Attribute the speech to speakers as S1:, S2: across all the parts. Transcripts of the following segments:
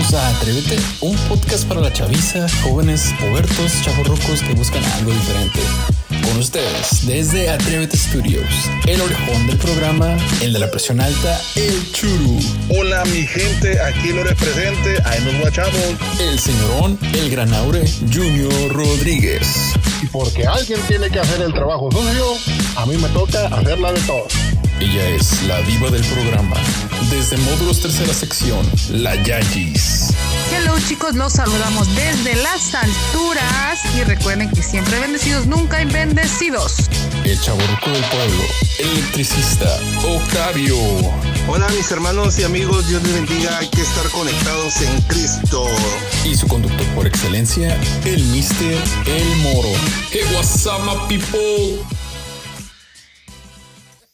S1: Bienvenidos a Atrévete, un podcast para la chaviza, jóvenes, pubertos, chavorrucos que buscan algo diferente. Con ustedes, desde Atrévete Studios, el orejón del programa, el de la presión alta, el churu.
S2: Hola mi gente, aquí lo represente, ahí nos guachamos.
S1: El señorón, el granaure, Junior Rodríguez.
S2: Y porque alguien tiene que hacer el trabajo sucio, a mí me toca hacerla de todo.
S1: Ella es la diva del programa. Desde módulos tercera sección, la Yayis.
S3: Hello chicos, los saludamos desde las alturas y recuerden que siempre bendecidos, nunca bendecidos.
S1: El chaborruco del pueblo, el electricista, Octavio.
S2: Hola mis hermanos y amigos, Dios les bendiga, hay que estar conectados en Cristo.
S1: Y su conductor por excelencia, el Mister El Moro. Hey, what's up, my people?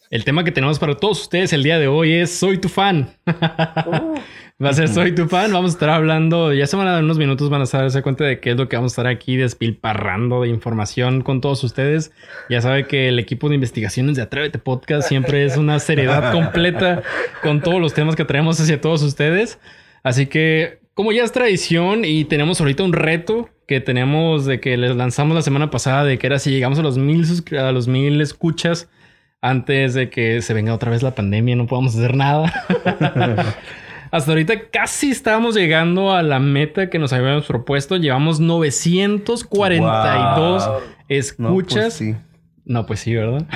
S4: El tema que tenemos para todos ustedes el día de hoy es Soy tu fan. Va a ser Soy tu fan. Vamos a estar hablando, ya se van a dar unos minutos, van a darse cuenta de qué es lo que vamos a estar aquí despilparrando de información con todos ustedes. Ya sabe que el equipo de investigaciones de Atrévete Podcast siempre es una seriedad completa con todos los temas que traemos hacia todos ustedes. Así que, como ya es tradición y tenemos ahorita un reto que tenemos de que les lanzamos la semana pasada, de que era si llegamos a los mil, a los mil escuchas antes de que se venga otra vez la pandemia, no podamos hacer nada. Hasta ahorita casi estamos llegando a la meta que nos habíamos propuesto. Llevamos 942 escuchas. No, pues sí. ¿verdad?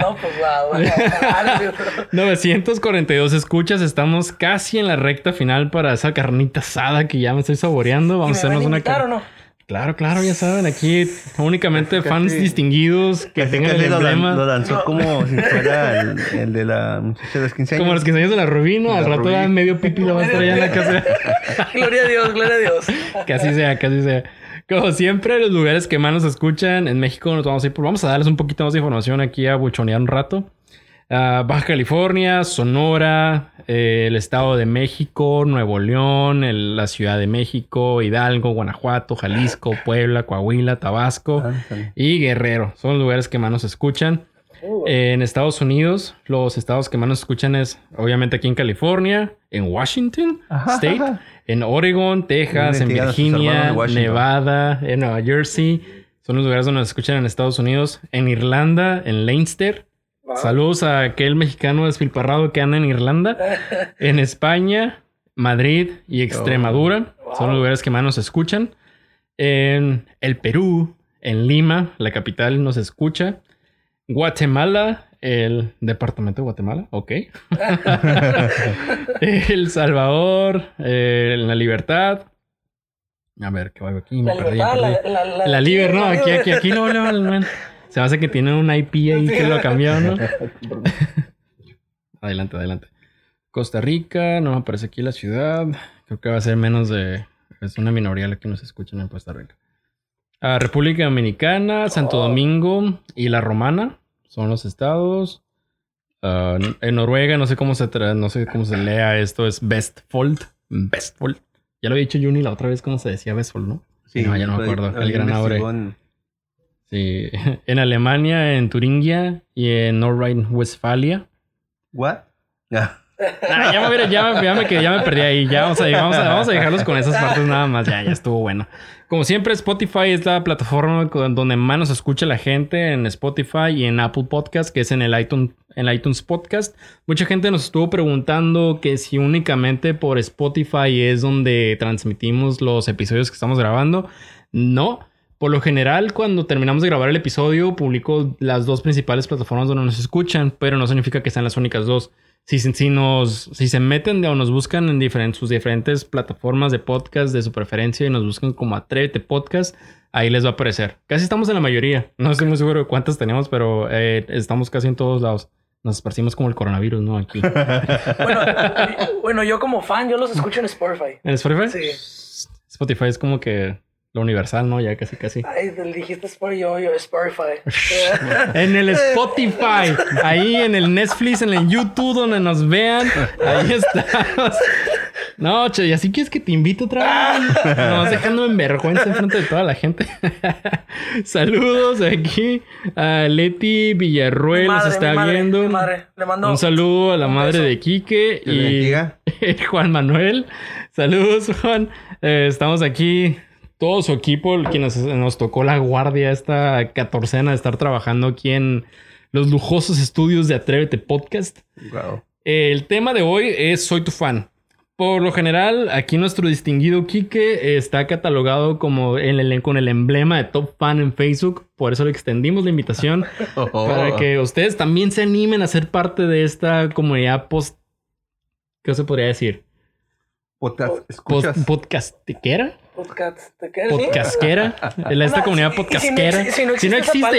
S5: no, pues wow.
S4: 942 escuchas. Estamos casi en la recta final para esa carnita asada que ya me estoy saboreando. Vamos a hacernos una carne. Claro, claro, ya saben, aquí únicamente fans distinguidos que tengan el
S6: lo,
S4: emblema.
S6: lo lanzó como si fuera el, de la muchacha de los 15 años.
S4: Como los 15 años de la Rubino, al rato ya medio pipi lo va a estar allá en la casa.
S5: gloria a Dios, gloria a Dios.
S4: Que así sea, que así sea. Como siempre, los lugares que más nos escuchan en México nos vamos a ir, pues vamos a darles un poquito más de información aquí a buchonear un rato. Uh, Baja California, Sonora, eh, el Estado de México, Nuevo León, el, la Ciudad de México, Hidalgo, Guanajuato, Jalisco, Puebla, Coahuila, Tabasco ah, y Guerrero. Son los lugares que más nos escuchan. Eh, en Estados Unidos, los estados que más nos escuchan es obviamente aquí en California, en Washington State, en Oregon, Texas, en Virginia, Nevada, en Nueva Jersey. Son los lugares donde nos escuchan en Estados Unidos, en Irlanda, en Leinster, Saludos a aquel mexicano despilparrado que anda en Irlanda, en España, Madrid y Extremadura. Oh, Son los lugares que más nos escuchan. En el Perú, en Lima, la capital, nos escucha. Guatemala, el departamento de Guatemala, ok. el Salvador, eh, La Libertad. A ver, ¿qué hago aquí? Me
S5: la
S4: perdí,
S5: libertad,
S4: perdí.
S5: La, la,
S4: la, Liber, no, aquí, aquí, aquí no, no, no. Se hace que tiene un IP ahí que lo cambiaron, ¿no? adelante, adelante. Costa Rica, no me aparece aquí la ciudad. Creo que va a ser menos de. Es una minoría la que nos escuchan en Costa Rica. Ah, República Dominicana, Santo Domingo y La Romana son los estados. Uh, en Noruega, no sé cómo se no sé cómo se lea esto, es Bestfold. Bestfold. Ya lo había dicho Juni la otra vez cómo se decía Bestfold, ¿no?
S6: Sí,
S4: no, ya no me acuerdo. El gran abre. Sí, en Alemania, en Turingia y en Nordrhein-Westfalia.
S6: ¿What?
S4: Ah. Nah, ya, me, ya, ya, me, ya me perdí ahí. Ya vamos a, vamos, a, vamos a dejarlos con esas partes nada más. Ya, ya estuvo bueno. Como siempre, Spotify es la plataforma donde más nos escucha la gente en Spotify y en Apple Podcast, que es en el iTunes, en iTunes Podcast. Mucha gente nos estuvo preguntando que si únicamente por Spotify es donde transmitimos los episodios que estamos grabando. No. Por lo general, cuando terminamos de grabar el episodio, publico las dos principales plataformas donde nos escuchan, pero no significa que sean las únicas dos. Si, si, nos, si se meten o nos buscan en diferentes, sus diferentes plataformas de podcast de su preferencia y nos buscan como Atrévete Podcast, ahí les va a aparecer. Casi estamos en la mayoría. No estoy muy seguro de cuántas tenemos, pero eh, estamos casi en todos lados. Nos esparcimos como el coronavirus, ¿no? Aquí.
S5: bueno, bueno, yo como fan, yo los escucho en Spotify.
S4: ¿En Spotify?
S5: Sí.
S4: Spotify es como que lo universal, ¿no? Ya casi, casi.
S5: Ay, dijiste Spotify, yo, yo Spotify.
S4: en el Spotify, ahí en el Netflix, en el YouTube, donde nos vean, ahí estamos. No, che, y así quieres que te invite otra vez. No, dejándome en vergüenza enfrente de toda la gente. Saludos aquí a Leti Villarruel, nos está
S5: mi madre,
S4: viendo.
S5: mi madre. Le mando
S4: Un saludo a la madre
S5: beso.
S4: de Quique y. Juan Manuel. Saludos, Juan. Eh, estamos aquí, todo su equipo, que nos, tocó la guardia esta catorcena de estar trabajando aquí en los lujosos estudios de Atrévete Podcast.
S6: Wow.
S4: El tema de hoy es Soy tu fan. Por lo general, aquí nuestro distinguido Quique está catalogado como el, el- con el emblema de top fan en Facebook. Por eso le extendimos la invitación
S6: Oh.
S4: para que ustedes también se animen a ser parte de esta comunidad post. ¿Qué se podría decir?
S6: Podcast, escuchas.
S4: ¿Podcastiquera?
S5: Podcast. ¿Te quedas bien?
S4: ¿Podcastquera? La- Esta comunidad
S5: si- si no
S4: podcastquera.
S5: exi- si no
S4: Si no
S5: existe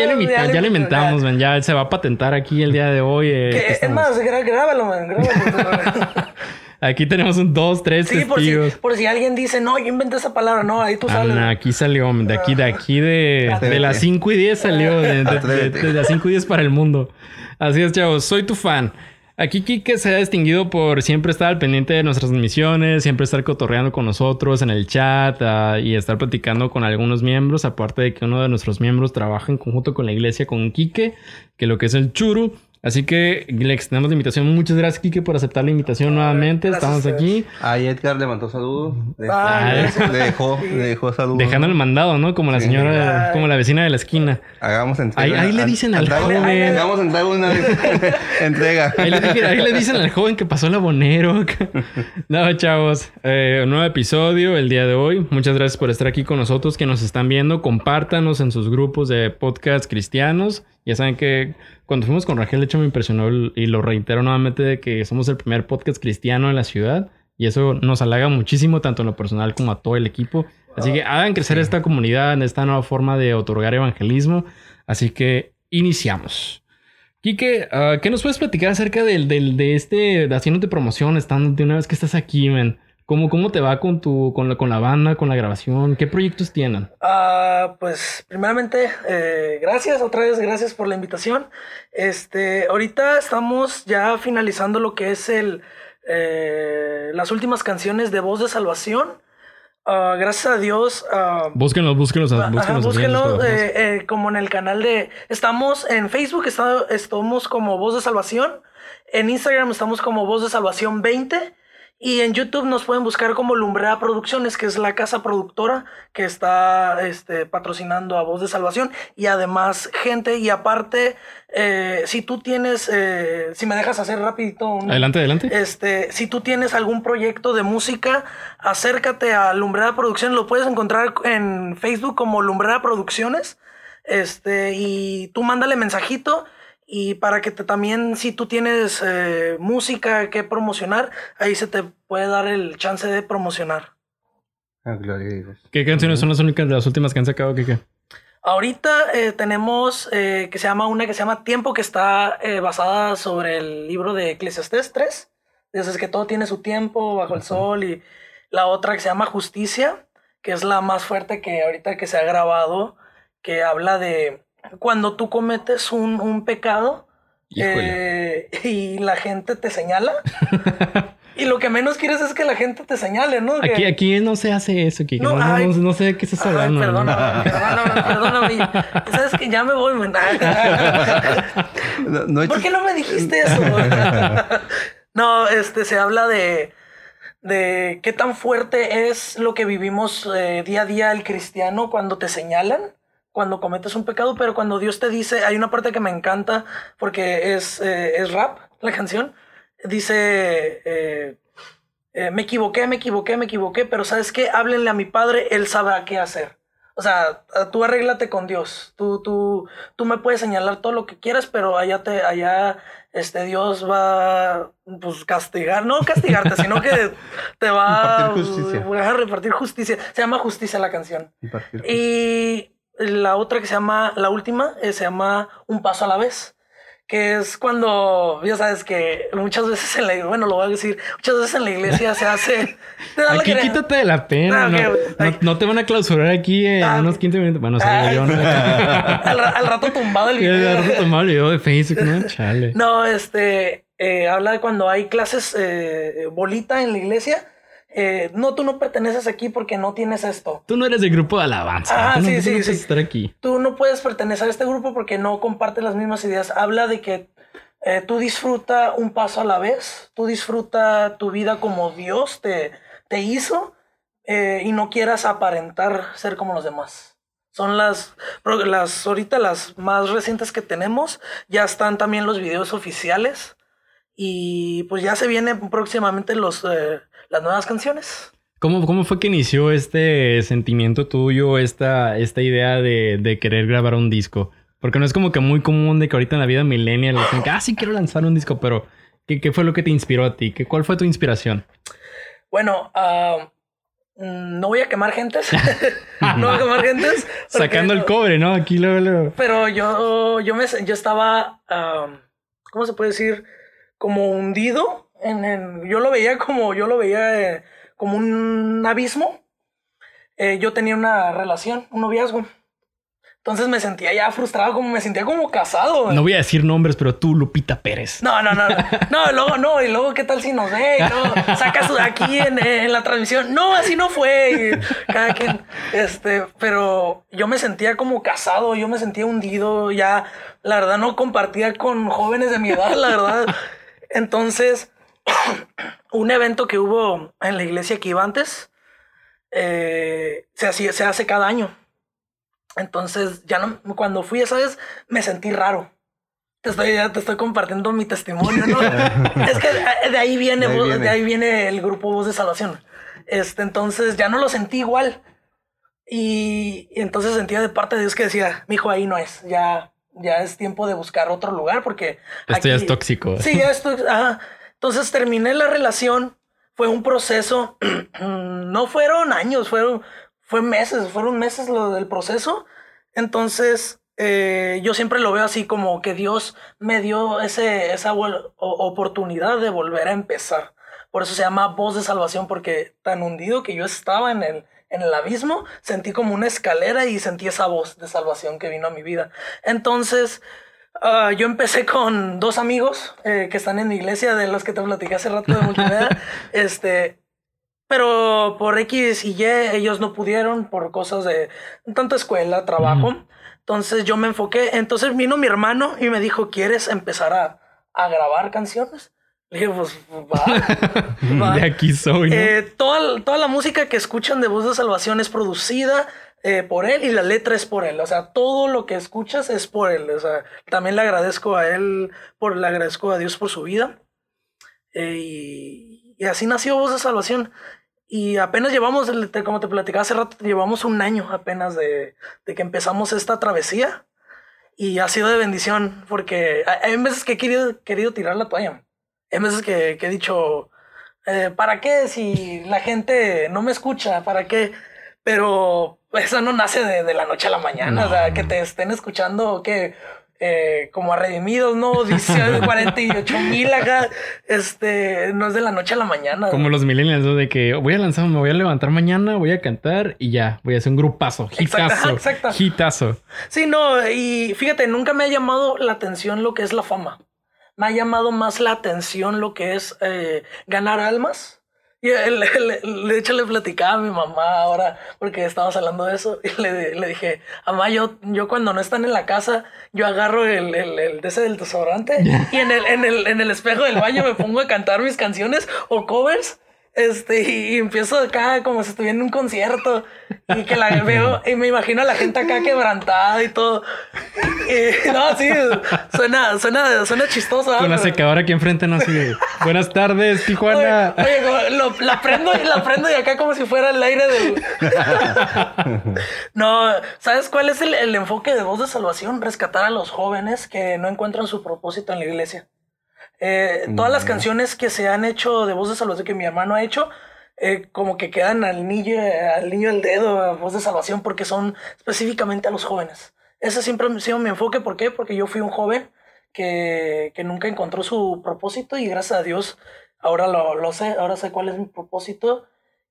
S4: ya, le
S5: inventamos,
S4: man. Ya se va a patentar aquí el día de hoy. eh,
S5: Que- es más, grábalo, man. Grábalo.
S4: Aquí tenemos un dos, tres
S5: sí, por si,
S4: testigos.
S5: por si alguien dice, no, yo inventé esa palabra. No, ahí tú sales.
S4: Ana, aquí salió, de aquí, de aquí de, de las 5 y 10 salió, de, de- de las 5 y 10 para el mundo. Así es, chavos, soy tu fan. Aquí Kike se ha distinguido por siempre estar al pendiente de nuestras misiones, siempre estar cotorreando con nosotros en el chat ah, y estar platicando con algunos miembros, aparte de que uno de nuestros miembros trabaja en conjunto con la iglesia, con Kike, que lo que es el churu. Así que le extendemos la invitación. Muchas gracias, Kike, por aceptar la invitación nuevamente.
S5: gracias
S4: Estamos aquí.
S6: Ahí Edgar le mandó saludos. Le,
S5: Ah,
S6: le- dejó, le dejó saludos.
S4: Dejando el mandado, ¿no? Como la señora, como la vecina de la esquina.
S6: Hagamos entrega.
S4: Ahí- ahí le dicen al joven.
S6: Hagamos entrega una entrega.
S4: Ahí le, dije- ahí le dicen al joven que pasó el abonero. no, chavos. Eh, un nuevo episodio el día de hoy. Muchas gracias por estar aquí con nosotros, que nos están viendo. Compártanos en sus grupos de podcast cristianos. Ya saben que cuando fuimos con Rangel, de hecho, me impresionó el- y lo reitero nuevamente de que somos el primer podcast cristiano en la ciudad. Y eso nos halaga muchísimo, tanto en lo personal como a todo el equipo. Así que hagan crecer esta comunidad en esta nueva forma de otorgar evangelismo. Así que iniciamos. Quique, ah, ¿qué nos puedes platicar acerca del, del- de este, de haciéndote promoción, estando de una vez que estás aquí, man? ¿Cómo, cómo te va con tu, con la, con la banda, con la grabación? ¿Qué proyectos tienen?
S5: Ah, pues primeramente, eh, gracias, otra vez gracias por la invitación. Este, ahorita estamos ya finalizando lo que es el, eh, las últimas canciones de Voz de Salvación. Ah, gracias a Dios. ah,
S4: Búsquenlos, búsquenlos,
S5: Ajá,
S4: búsquenlos.
S5: búsquenlo
S4: búsquenlos.
S5: eh, eh, como en el canal de... Estamos en Facebook, está- estamos como Voz de Salvación. En Instagram estamos como Voz de Salvación 20. Y en YouTube nos pueden buscar como Lumbrera Producciones, que es la casa productora que está este, patrocinando a Voz de Salvación. Y además, gente, y aparte, eh, si tú tienes, eh, si me dejas hacer rapidito un,
S4: Adelante, adelante.
S5: este, si tú tienes algún proyecto de música, acércate a Lumbrera Producciones. Lo puedes encontrar en Facebook como Lumbrera Producciones. Este, y tú mándale mensajito. Y para que te, también, si tú tienes eh, música que promocionar, ahí se te puede dar el chance de promocionar.
S6: Ah, gloria a Dios.
S4: ¿Qué canciones son las únicas de las últimas que han sacado, Kike?
S5: Ahorita eh, tenemos eh, que se llama una que se llama Tiempo, que está eh, basada sobre el libro de Eclesiastés 3. Dices que todo tiene su tiempo bajo el sol. Y la otra que se llama Justicia, que es la más fuerte que ahorita que se ha grabado, que habla de cuando tú cometes un, un pecado eh, y la gente te señala. y lo que menos quieres es que la gente te señale, ¿no? Que-
S4: Aquí, aquí no se hace eso, Kike.
S5: No,
S4: No, no,
S5: ay.
S4: no- no sé de qué estás
S5: Ay,
S4: hablando.
S5: perdóname, perdóname, perdóname. Sabes que ya me voy, man.
S6: No, no he
S5: ¿Por qué no me dijiste eso? no, este se habla de, de qué tan fuerte es lo que vivimos eh, día a día el cristiano cuando te señalan, cuando cometes un pecado, pero cuando Dios te dice, hay una parte que me encanta porque es, eh, es rap, la canción, dice, eh, eh, me equivoqué, me equivoqué, me equivoqué, pero ¿sabes qué? Háblenle a mi padre, él sabrá qué hacer. O sea, tú arréglate con Dios. Tú, tú, tú me puedes señalar todo lo que quieras, pero allá te, allá, este Dios va, pues castigar, no castigarte, sino que te va a repartir justicia. Se llama Justicia la canción. Y la otra que se llama, la última, eh, se llama Un Paso a la Vez. Que es cuando, ya sabes que muchas veces en la bueno, lo voy a decir, muchas veces en la iglesia se hace. la
S4: Aquí quítate de la pena.
S5: Ah,
S4: no, no-
S5: ay.
S4: no te van a clausurar aquí en
S5: Ah,
S4: unos 15 minutos. Bueno,
S5: Ay,
S4: yo no.
S5: al, al rato tumbado el video.
S4: agarro tomar el video de Facebook, ¿no? Chale.
S5: No, este, eh, habla de cuando hay clases eh, bolita en la iglesia. Eh, no, tú no perteneces aquí porque no tienes esto.
S4: Tú no eres del grupo de alabanza.
S5: Ah,
S4: tú no,
S5: sí,
S4: tú
S5: sí,
S4: no puedes
S5: sí.
S4: estar aquí.
S5: Tú no puedes pertenecer a este grupo porque no compartes las mismas ideas. Habla de que eh, tú disfruta un paso a la vez, tú disfruta tu vida como Dios te, te hizo eh, y no quieras aparentar ser como los demás. Son las, las, ahorita las más recientes que tenemos. Ya están también los videos oficiales. Y pues ya se vienen próximamente los, las nuevas canciones.
S4: ¿Cómo, ¿Cómo fue que inició este sentimiento tuyo, esta, esta idea de, de querer grabar un disco? Porque no es como que muy común de que ahorita en la vida millennial dicen que, ah, sí quiero lanzar un disco, pero ¿qué, qué fue lo que te inspiró a ti? ¿Qué, ¿Cuál fue tu inspiración?
S5: Bueno, ah, mm, no voy a quemar gentes. no voy a quemar gentes. porque-
S4: Sacando el cobre, ¿no? Aquí luego, luego.
S5: Pero yo, yo, me, yo estaba, am, ¿cómo se puede decir? Como hundido. En, en- yo lo veía como, yo lo veía eh, como un abismo. Eh, yo tenía una relación, un noviazgo. Entonces me sentía ya frustrado, como me sentía como casado.
S4: No voy a decir nombres, pero tú, Lupita Pérez.
S5: No, no, no, no. No, luego no. Y luego, ¿qué tal si nos ve? Sacas aquí en, en la transmisión. No, así no fue. Y cada quien. Este, pero yo me sentía como casado, yo me sentía hundido. Ya, la verdad, no compartía con jóvenes de mi edad, la verdad. Entonces, un evento que hubo en la iglesia que iba antes, eh, se, hacía, se hace cada año. Entonces, ya no, cuando fui esa vez, me sentí raro. Te estoy, ya te estoy compartiendo mi testimonio, ¿no? es que de- de ahí viene,
S6: De ahí viene.
S5: de ahí viene el grupo Voz de Salvación. Este, entonces ya no lo sentí igual. Y, y entonces sentía de parte de Dios que decía, mi hijo, ahí no es, ya, ya es tiempo de buscar otro lugar porque...
S4: Esto ya
S5: aquí-
S4: es tóxico.
S5: Sí, ya estoy. ajá. Entonces terminé la relación. Fue un proceso. no fueron años, fueron fue meses, fueron meses lo del proceso. Entonces eh, yo siempre lo veo así como que Dios me dio ese, esa oportunidad de volver a empezar. Por eso se llama voz de salvación, porque tan hundido que yo estaba en el, en el abismo, sentí como una escalera y sentí esa voz de salvación que vino a mi vida. Entonces, ah, yo empecé con dos amigos eh, que están en mi iglesia, de los que te platiqué hace rato de multimedia. este, pero por X y Y ellos no pudieron por cosas de tanto escuela, trabajo. Entonces yo me enfoqué. Entonces vino mi hermano y me dijo, ¿quieres empezar a, a grabar canciones? Le dije, pues va. va.
S4: De aquí soy, ¿no?
S5: Eh, toda, toda la música que escuchan de Voz de Salvación es producida eh, por él y la letra es por él. O sea, todo lo que escuchas es por él. O sea, también le agradezco a él, por, le agradezco a Dios por su vida. Eh, y, y así nació Voz de Salvación. Y apenas llevamos, como te platicaba hace rato, llevamos un año apenas de, de que empezamos esta travesía. Y ha sido de bendición porque hay veces que he querido, querido tirar la toalla. Hay veces que, que he dicho, eh, ¿para qué? Si la gente no me escucha, ¿para qué? Pero eso no nace de, de la noche a la mañana,
S4: No,
S5: o sea, que te estén escuchando que eh, como a redimidos, ¿no? Dice 48 mil acá, este, no es de la noche a la mañana.
S4: Como los millennials, ¿no? De que voy a lanzar, me voy a levantar mañana, voy a cantar y ya, voy a hacer un grupazo, hitazo,
S5: exacto.
S4: hitazo.
S5: Sí, no, y fíjate, nunca me ha llamado la atención lo que es la fama. Me ha llamado más la atención lo que es eh, ganar almas. Y el- el- de hecho le platicaba a mi mamá ahora, porque estábamos hablando de eso, y le, le dije, mamá, yo, yo cuando no están en la casa, yo agarro el, el, el de ese del desodorante y en el, en, el, en el espejo del baño me pongo a cantar mis canciones o covers. Este, y, empiezo acá como si estuviera en un concierto y que la veo y me imagino a la gente acá quebrantada y todo. Y, no, sí, suena, suena, suena chistoso. ¿verdad?
S4: Con la
S5: Pero-
S4: secadora aquí enfrente, no así de, Buenas tardes, Tijuana.
S5: Oye, oye, como lo- la prendo y la prendo y acá como si fuera el aire del. no, ¿sabes cuál es el, el enfoque de Voz de Salvación? Rescatar a los jóvenes que no encuentran su propósito en la iglesia. Eh, todas las canciones que se han hecho de Voz de Salvación que mi hermano ha hecho, eh, como que quedan al niño, al niño del dedo, a Voz de Salvación, porque son específicamente a los jóvenes. Ese siempre ha sido mi enfoque. ¿Por qué? Porque yo fui un joven que, que nunca encontró su propósito y gracias a Dios ahora lo, lo sé, ahora sé cuál es mi propósito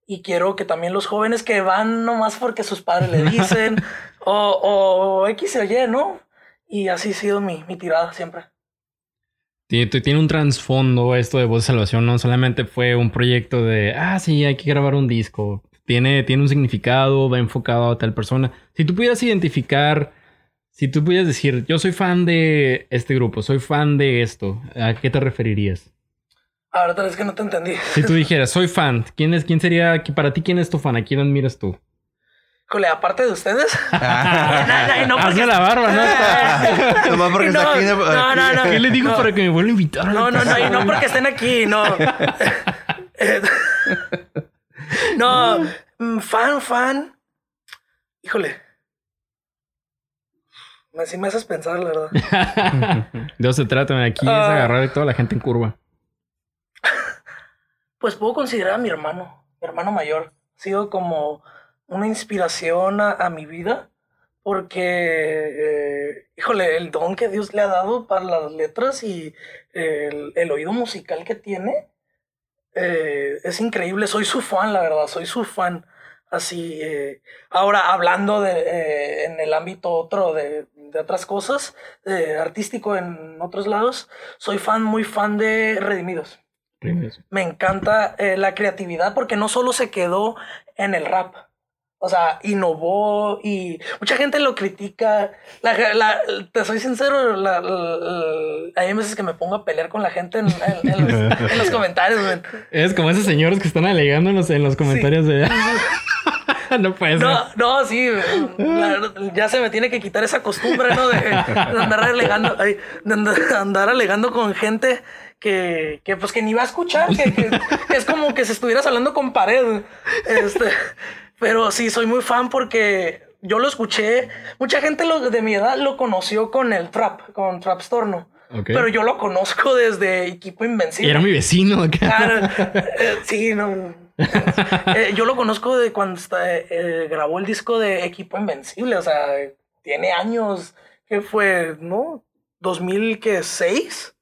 S5: y quiero que también los jóvenes que van nomás porque sus padres le dicen o, o X o Y, ¿no? Y así ha sido mi, mi tirada siempre.
S4: Tiene, un trasfondo esto de Voz de Salvación, no solamente fue un proyecto de, ah, sí, hay que grabar un disco. Tiene, tiene un significado, va enfocado a tal persona. Si tú pudieras identificar, si tú pudieras decir, yo soy fan de este grupo, soy fan de esto, ¿a qué te referirías?
S5: Ahora tal vez que no te entendí.
S4: Si tú dijeras, soy fan, ¿quién, es, quién sería, para ti, quién es tu fan? ¿A quién admiras tú?
S5: Híjole, aparte de ustedes.
S4: no, no, Hazme la barba, ¿no?
S6: Nomás porque
S5: no,
S6: está aquí.
S5: no, no, no.
S4: ¿Qué le digo
S5: No.
S4: para que me vuelva a invitar?
S5: No, no, no, y no porque estén aquí, no. No, mm, fan, fan. Híjole. Así me haces pensar, la verdad.
S4: De eso se trata, aquí es
S5: Ah.
S4: agarrar a toda la gente en curva.
S5: Pues puedo considerar a mi hermano, mi hermano mayor. Ha sido como una inspiración a, a mi vida. Porque, eh, híjole, el don que Dios le ha dado para las letras y el, el oído musical que tiene eh, es increíble. Soy su fan, la verdad, soy su fan. Así, eh, ahora hablando de, eh, en el ámbito otro de, de otras cosas, eh, artístico en otros lados, soy fan, muy fan de Redimidos. Me encanta eh, la creatividad porque no solo se quedó en el rap. O sea, innovó y mucha gente lo critica. La- la- te soy sincero, la- hay veces que me pongo a pelear con la gente en, en- en los, en los comentarios. man.
S4: Es como esos señores que están alegando en los, en los comentarios de... no puede ser.
S5: No, no, sí, ya se me tiene que quitar esa costumbre, ¿no? De, de andar alegando, de andar, andar alegando con gente que, que, pues que ni va a escuchar, que, que- que es como que si estuvieras hablando con pared. Este, pero sí, soy muy fan porque yo lo escuché, mucha gente lo- de mi edad lo conoció con el trap, con Trapstorno.
S4: Ok.
S5: Pero yo lo conozco desde Equipo Invencible.
S4: Era mi vecino acá.
S5: Claro, eh, sí, no. Eh, yo lo conozco de cuando eh, eh, grabó el disco de Equipo Invencible, o sea, tiene años, que fue, ¿no? 2006,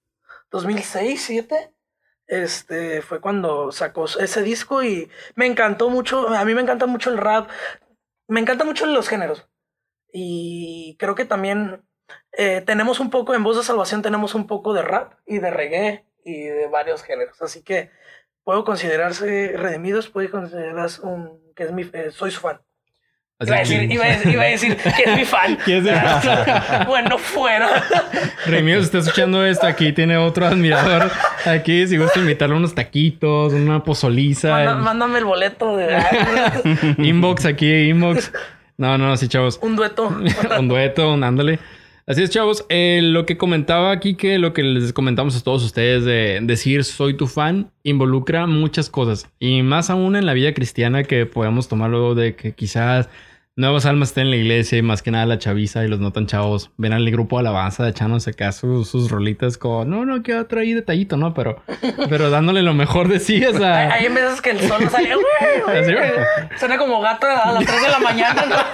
S5: 2006, 7. Este fue cuando sacó ese disco y me encantó mucho. A mí me encanta mucho el rap, me encantan mucho los géneros. Y creo que también eh, tenemos un poco, en Voz de Salvación tenemos un poco de rap y de reggae y de varios géneros. Así que puedo considerarse redimidos, puede considerarse un, que es mi, eh, soy su fan. Iba a, decir,
S4: que-
S5: iba, a decir, iba a decir que es mi fan.
S4: ¿Quién es
S5: bueno, fuera.
S4: Remiro, si está escuchando esto, aquí tiene otro admirador. Aquí, si gusta invitarle unos taquitos, una pozoliza.
S5: Manda- mándame el boleto de
S4: Inbox aquí, inbox. No, no, sí, chavos.
S5: un dueto.
S4: un dueto, un ándale. Así es, chavos. Eh, lo que comentaba aquí, que lo que les comentamos a todos ustedes de decir soy tu fan, involucra muchas cosas. Y más aún en la vida cristiana que podemos tomarlo de que quizás nuevas almas estén en la iglesia y más que nada la chaviza y los no tan chavos ven al grupo de alabanza echándose acá sus, sus rolitas con no, no, que otra ahí detallito, ¿no? Pero, pero dándole lo mejor de sí, o sea.
S5: hay veces que el sol no sale. "Güey, güey".
S4: Así, güey.
S5: Suena como gato a las 3 de la mañana. ¿no?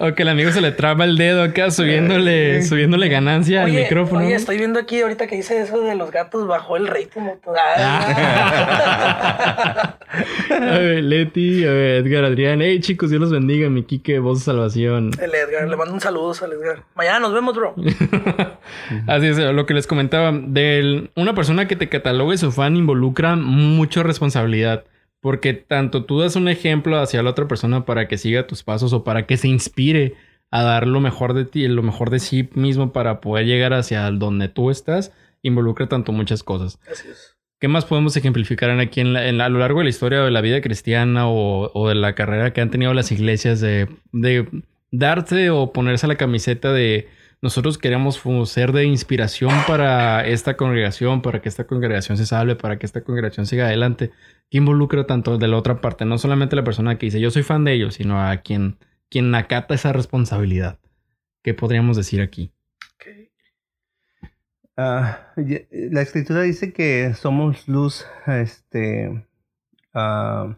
S4: O que el amigo se le traba el dedo acá subiéndole, subiéndole ganancia al
S5: Oye,
S4: micrófono.
S5: oye, estoy viendo aquí ahorita que dice eso de los gatos bajó el rating.
S4: A ver, Leti, a ver, Edgar, Adrián. Hey, chicos, Dios los bendiga. Mi Kike, voz de salvación.
S5: El Edgar, le mando un saludo al Edgar. Mañana nos vemos, bro.
S4: Así es, lo que les comentaba. De una persona que te catalogue su fan involucra mucha responsabilidad. Porque tanto tú das un ejemplo hacia la otra persona para que siga tus pasos o para que se inspire a dar lo mejor de ti, lo mejor de sí mismo para poder llegar hacia donde tú estás, involucra tanto muchas cosas.
S5: Así es.
S4: ¿Qué más podemos ejemplificar en aquí en la- en a lo largo de la historia de la vida cristiana o, de la carrera que han tenido las iglesias de, darse o ponerse la camiseta de nosotros queremos ser de inspiración para esta congregación, para que esta congregación se salve, para que esta congregación siga adelante? ¿Qué involucra tanto de la otra parte? No solamente la persona que dice yo soy fan de ellos, sino a quien, quien acata esa responsabilidad. ¿Qué podríamos decir aquí?
S6: Ah, ya- la escritura dice que somos luz este, ah,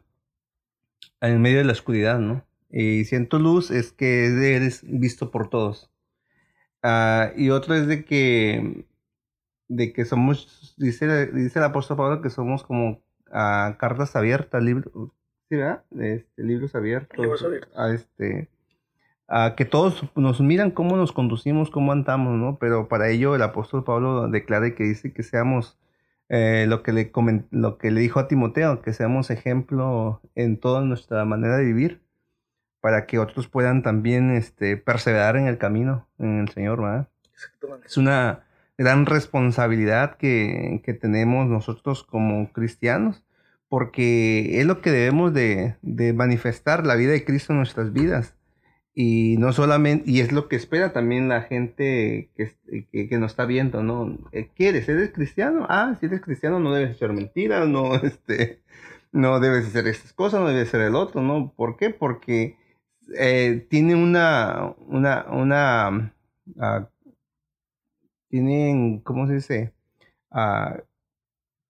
S6: en medio de la oscuridad, ¿no? Y siento luz es que eres visto por todos. Ah, y otro es de que, de que somos, dice, dice el apóstol Pablo que somos como cartas abiertas, libros, ¿sí, verdad? Este, libros abiertos.
S5: Libros abiertos.
S6: Este, a que todos nos miran cómo nos conducimos, cómo andamos, ¿no? Pero para ello el apóstol Pablo declara y que dice que seamos eh, lo, que le lo que le dijo a Timoteo, que seamos ejemplo en toda nuestra manera de vivir, para que otros puedan también este, perseverar en el camino, en el Señor, ¿verdad? Es una gran responsabilidad que, que tenemos nosotros como cristianos porque es lo que debemos de, de, manifestar la vida de Cristo en nuestras vidas. Y no solamente, y es lo que espera también la gente que, que, que nos está viendo, ¿no? Eh, ¿Quieres? ¿Eres cristiano? Ah, si eres cristiano no debes echar mentiras, no, este, no debes hacer estas cosas, no debes hacer el otro, ¿no? ¿Por qué? Porque eh, tiene una, una, uh, tienen, ¿cómo se dice? Uh,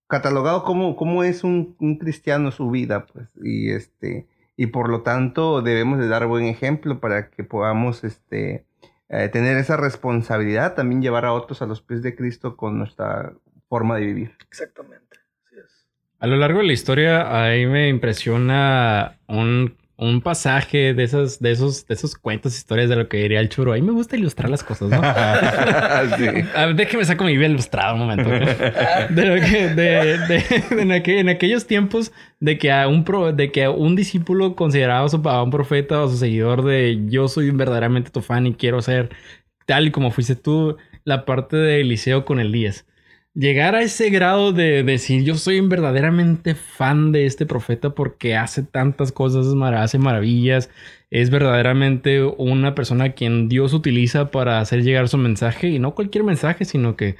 S6: catalogado como, como es un, un, cristiano su vida, pues, y este, y por lo tanto debemos de dar buen ejemplo para que podamos, este, eh, tener esa responsabilidad, también llevar a otros a los pies de Cristo con nuestra forma de vivir.
S5: Exactamente, así es.
S4: A lo largo de la historia, ahí me impresiona un un pasaje de esos, de esos, de esos cuentos, historias de lo que diría el churo. A mí me gusta ilustrar las cosas, ¿no? sí. A ver, déjeme saco mi vida ilustrada un momento. De lo que, de, de, en, aquel, en, aquellos tiempos de que a un pro, de que un discípulo consideraba a un profeta o su seguidor de yo soy verdaderamente tu fan y quiero ser tal y como fuiste tú, la parte de Eliseo con Elías llegar a ese grado de decir yo soy verdaderamente fan de este profeta porque hace tantas cosas, hace maravillas, es verdaderamente una persona a quien Dios utiliza para hacer llegar su mensaje y no cualquier mensaje, sino que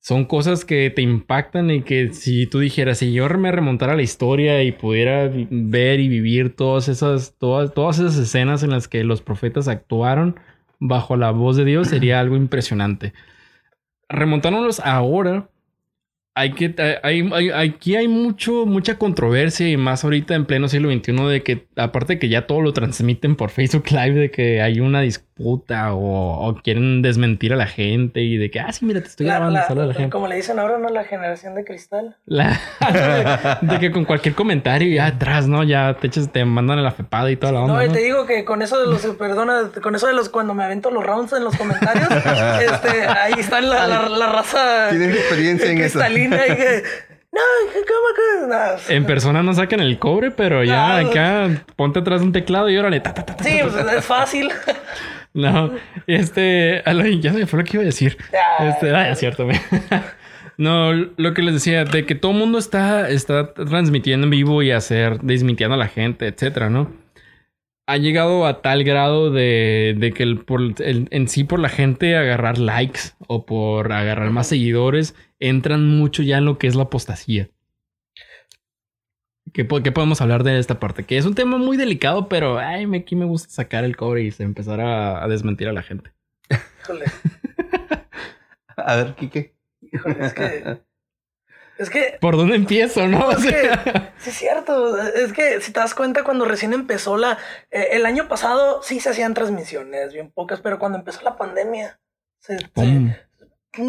S4: son cosas que te impactan y que si tú dijeras, si yo me remontara a la historia y pudiera ver y vivir todas esas, todas, todas esas escenas en las que los profetas actuaron bajo la voz de Dios, sería algo impresionante remontándonos ahora, hay que, hay, aquí hay mucho, mucha controversia y más ahorita en pleno siglo XXI de que, aparte de que ya todo lo transmiten por Facebook Live, de que hay una disputa o, quieren desmentir a la gente y de que, ah, sí, mira, te estoy grabando
S5: la, la gente. Como le dicen ahora, ¿no? La generación de cristal.
S4: de, que con cualquier comentario ya atrás, ¿no? Ya te echas, te mandan a la fepada y toda la onda.
S5: No, y te digo que con eso de los, perdona, con eso de los, cuando me avento los rounds en los comentarios, este, ahí está la, la, raza.
S6: Tienes experiencia en eso.
S5: No, ¿cómo
S4: que? En persona no sacan el cobre, pero ya acá ponte atrás de un teclado y órale.
S5: sí, pues es fácil.
S4: No, este, ya se me fue lo que iba a decir. Este, ah, es cierto. No, lo que les decía, de que todo el mundo está, está transmitiendo en vivo y hacer, desmintiendo a la gente, etcétera, ¿no? ha llegado a tal grado de, de que el, por, el, en sí por la gente agarrar likes o por agarrar más seguidores entran mucho ya en lo que es la apostasía. ¿Qué, ¿Qué, podemos hablar de esta parte? Que es un tema muy delicado, pero ay, aquí me gusta sacar el cobre y empezar a, a desmentir a la gente.
S5: Híjole.
S6: a ver, Kike.
S5: Híjole, es que es que.
S4: ¿Por dónde empiezo, no?
S5: Es que, sí, es cierto. Es que si te das cuenta, cuando recién empezó la. Eh, el año pasado sí se hacían transmisiones, bien pocas, pero cuando empezó la pandemia, se,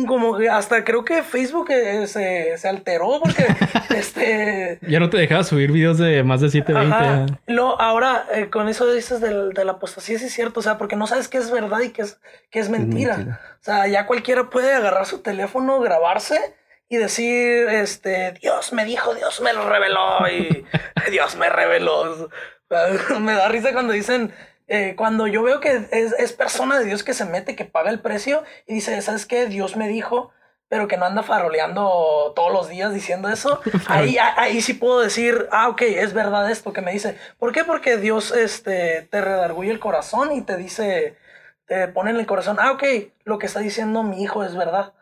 S5: como hasta creo que Facebook eh, se, se alteró porque este
S4: ya no te dejaba subir videos de más de 720
S5: Lo, ahora eh, con eso dices del, de la apostasía sí es cierto o sea porque no sabes qué es verdad y qué es, qué es mentira. es mentira o sea ya cualquiera puede agarrar su teléfono grabarse y decir, este, Dios me dijo, Dios me lo reveló y Dios me reveló. me da risa cuando dicen, eh, cuando yo veo que es, es, persona de Dios que se mete, que paga el precio y dice, ¿sabes qué? Dios me dijo, pero que no anda faroleando todos los días diciendo eso. ahí, ahí sí puedo decir, ah, ok, es verdad esto que me dice. ¿Por qué? Porque Dios este, te redarguye el corazón y te dice, te pone en el corazón, ah, ok, lo que está diciendo mi hijo es verdad.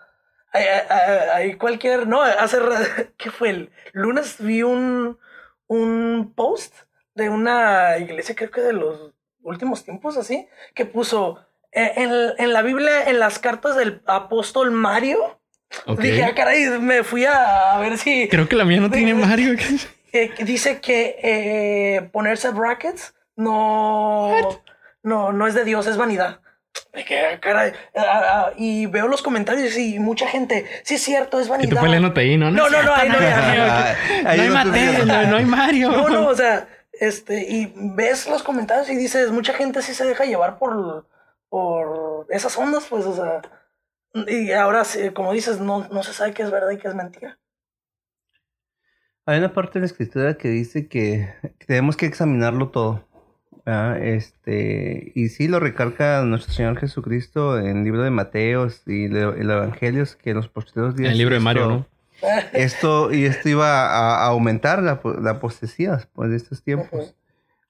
S5: Hay, cualquier. No, hace. ¿Qué fue? El lunes vi un, un post de una iglesia, creo que de los últimos tiempos, así, que puso eh, en, en la Biblia, en las cartas del apóstol Mario. Dije, ah, caray, me fui a, ver si.
S4: Creo que la mía no tiene Mario.
S5: dice que eh, ponerse brackets no, no, no es de Dios, es vanidad. Ah, ah, y veo los comentarios y mucha gente, sí es cierto, es vanidad.
S4: Y tú peleándote ahí, ¿no?
S5: No, no, no,
S4: no, hay, no, hay Mateo, no, hay Mario.
S5: No, no, o sea, este, y ves los comentarios y dices, mucha gente sí se deja llevar por, por esas ondas, pues, o sea, y ahora, sí, como dices, no, no se sabe qué es verdad y qué es mentira.
S6: Hay una parte de la escritura que dice que tenemos que examinarlo todo. ¿verdad? Este, y sí lo recalca nuestro Señor Jesucristo en el libro de Mateos y le- el Evangelios que en los posteriores días.
S4: En el libro de Mario, ¿no?
S6: Esto, y esto iba a, aumentar la, la pues, de estos tiempos.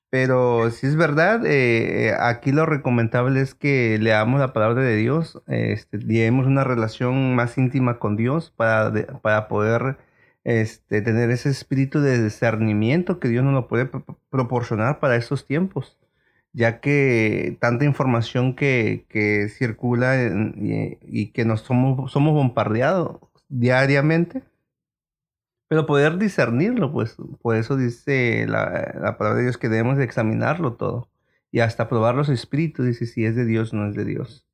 S6: Pero si es verdad, eh, aquí lo recomendable es que leamos la palabra de Dios, este, llevemos una relación más íntima con Dios para, de- para poder este, tener ese espíritu de discernimiento que Dios nos lo puede pro- proporcionar para estos tiempos, ya que tanta información que, que circula en- y, y que nos somos, somos bombardeados diariamente, pero poder discernirlo, pues por eso dice la, la palabra de Dios que debemos de examinarlo todo y hasta probar los espíritus, dice si es de Dios o no es de Dios.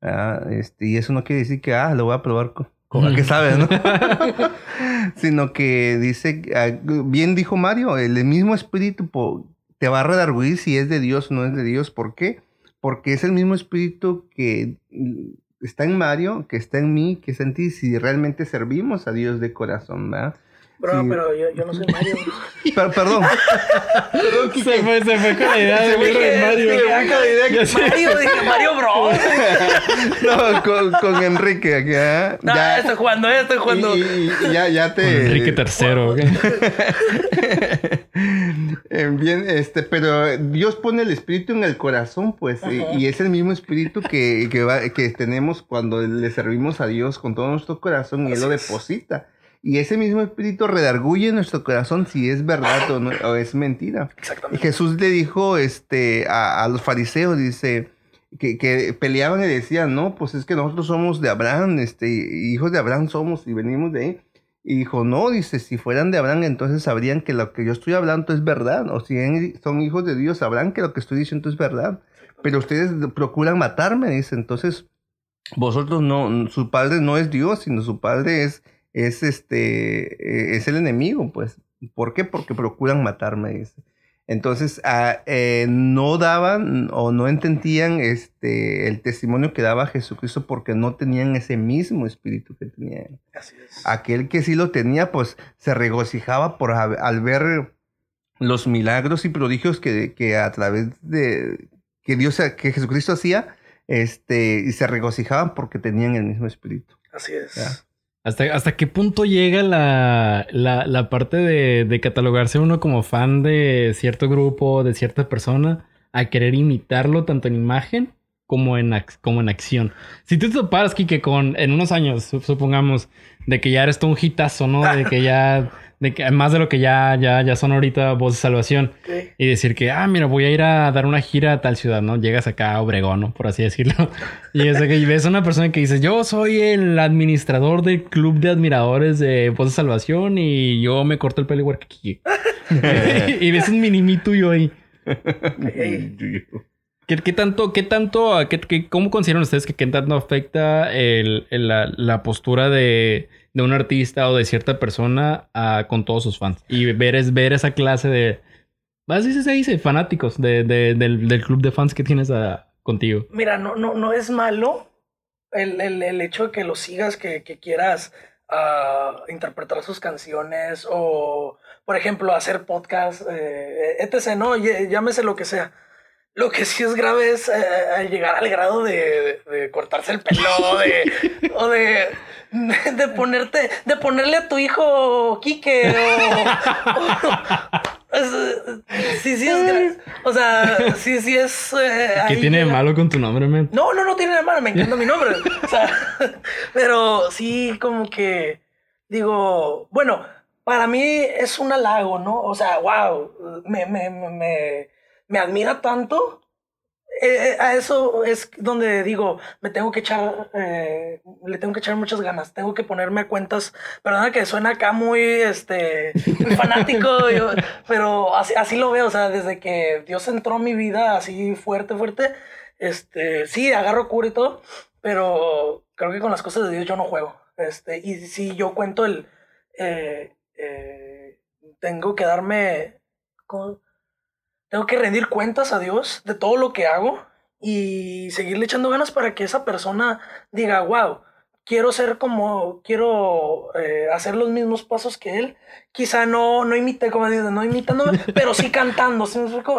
S6: Ah, este, y eso no quiere decir que, ah, lo voy a probar con, con que sabes, ¿no? Sino que dice, ah, bien dijo Mario, el mismo espíritu te va a redarguir si es de Dios o no es de Dios. ¿Por qué? Porque es el mismo espíritu que mm, está en Mario, que está en mí, que está en ti, si realmente servimos a Dios de corazón, ¿verdad?
S5: Bro,
S6: Sí.
S5: pero yo, yo no soy Mario.
S6: Per- perdón.
S4: Se fue, se fue con la idea
S6: Se
S4: de
S6: fue
S4: Mario.
S5: dije,
S6: Con la idea que-
S4: Ya sé.
S5: Mario, dije Mario Bros.
S6: No, con, con Enrique aquí, ¿ah?
S5: No, estoy jugando, eh, estoy jugando.
S6: Y, y- y ya, ya te.
S4: Con Enrique III.
S6: Eh, Bien, este, pero Dios pone el espíritu en el corazón, pues, y, es el mismo espíritu que, que, va- que tenemos cuando le servimos a Dios con todo nuestro corazón y Él lo deposita. Y ese mismo espíritu redarguye en nuestro corazón si es verdad o, no, o es mentira. Y
S5: Exactamente.
S6: Jesús le dijo este, a, a los fariseos, dice, que, que peleaban y decían, no, pues es que nosotros somos de Abraham, este, hijos de Abraham somos y venimos de ahí. Y dijo, no, dice, si fueran de Abraham, entonces sabrían que lo que yo estoy hablando es verdad. O si son hijos de Dios, sabrán que lo que estoy diciendo es verdad. Pero ustedes procuran matarme, dice. Entonces, vosotros no, su padre no es Dios, sino su padre es, es este, eh, es el enemigo, pues. ¿Por qué? Porque procuran matarme, dice. Entonces, ah, eh, no daban o no entendían este, el testimonio que daba Jesucristo porque no tenían ese mismo espíritu que tenía él.
S5: Así es.
S6: Aquel que sí lo tenía, pues se regocijaba por al ver los milagros y prodigios que, que a través de que Dios, que Jesucristo hacía, este, y se regocijaban porque tenían el mismo espíritu.
S5: Así es.
S6: Ya.
S4: ¿Hasta, ¿Hasta qué punto llega la, la, la parte de, de catalogarse uno como fan de cierto grupo, de cierta persona, a querer imitarlo tanto en imagen como en, como en acción? Si tú te toparas, Kike, con en unos años, su- supongamos, de que ya eres todo un hitazo, ¿no? De que ya, de que más de lo que ya, ya, ya son ahorita voz de salvación. Y decir que, ah, mira, voy a ir a dar una gira a tal ciudad, ¿no? Llegas acá a Obregón, ¿no? Por así decirlo. Y, es de que- ves a una persona que dice, yo soy el administrador del club de admiradores de Voz de Salvación y yo me corto el pelo igual que y ves un mini tuyo ahí. ¿Qué, tanto, qué tanto, qué- cómo consideran ustedes que qué tanto afecta la, postura de, un artista o de cierta persona ah, con todos sus fans? Y ver, es, ver esa clase de, así se dice, fanáticos de, de- del, club de fans que tienes ah, contigo.
S5: Mira, no, no, no es malo el, hecho de que lo sigas, que, quieras ah, interpretar sus canciones o, por ejemplo, hacer podcast, eh, etc., ¿no? Ll- Llámese lo que sea. Lo que sí es grave es eh, al llegar al grado de, de cortarse el pelo de, o de, de ponerte, de ponerle a tu hijo Quique o, sí, sí es gra- o sea, sí, sí es eh,
S4: ¿Qué tiene de malo con tu nombre, man?
S5: no, no, no tiene nada de malo, me encanta mi nombre. O sea, pero sí, como que digo, bueno, para mí es un halago, ¿no? O sea, wow, me, me, me, me, admira tanto. Eh, eh, a eso es donde digo, me tengo que echar, eh, le tengo que echar muchas ganas, tengo que ponerme a cuentas, perdona que suena acá muy, este, muy fanático, yo- pero así, así lo veo, o sea, desde que Dios entró en mi vida así fuerte, fuerte, este, sí, agarro cura y todo, pero creo que con las cosas de Dios yo no juego, este, y si yo cuento el, eh, eh, tengo que darme ¿cómo? Tengo que rendir cuentas a Dios de todo lo que hago y seguirle echando ganas para que esa persona diga, wow, quiero ser como, quiero eh, hacer los mismos pasos que él. Quizá no, no imite, como dices, no imitándome, pero sí cantando,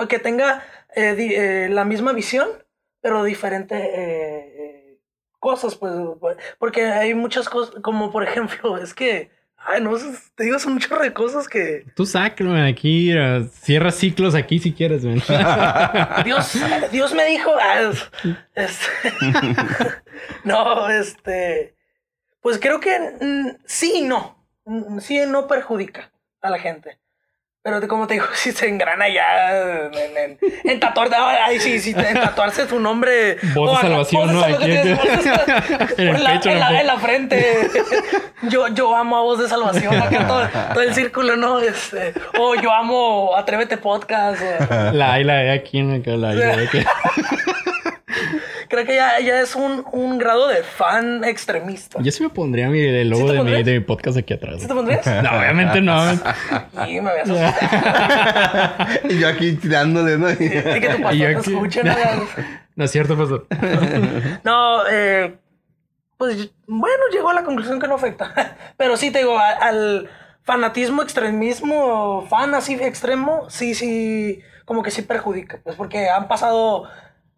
S5: que tenga eh, di- eh, la misma visión, pero diferente cosas, pues, porque hay muchas cosas, como por ejemplo, es que, ay, no, te digo, son un chorro de cosas que
S4: Tú sácalo, man, aquí. eh, Cierra ciclos aquí si quieres, man.
S5: Dios, Dios me dijo, ah, este, no, este, pues creo que mm, sí y no, Mm, sí y no perjudica a la gente. Pero como te digo, si se engrana ya en, en, en tatuar, ay, sí, sí, en tatuarse tu nombre.
S4: Voz de salvación, ¿no? En el
S5: la, frente. Yo, yo amo a Voz de Salvación, acá todo, todo el círculo, ¿no? Este, o yo amo Atrévete Podcast. o-
S4: La I, la E aquí en acá, la I, la E aquí.
S5: Creo que ya, ya es un, un grado de fan extremista.
S4: Yo sí me pondría mi, el logo
S5: ¿Sí te
S4: de, mi,
S5: pondrías?
S4: de mi podcast aquí atrás.
S5: ¿Sí te pondrías?
S4: No, obviamente no.
S5: Y me habías asustado.
S6: y yo aquí tirándole, ¿no?
S5: Y que tu pastor te escuche, ¿no?
S4: No es cierto, pues.
S5: No, eh, pues bueno, llegó a la conclusión que no afecta. Pero sí te digo, a- al fanatismo, extremismo, fan así extremo, sí, sí, como que sí perjudica. Pues porque han pasado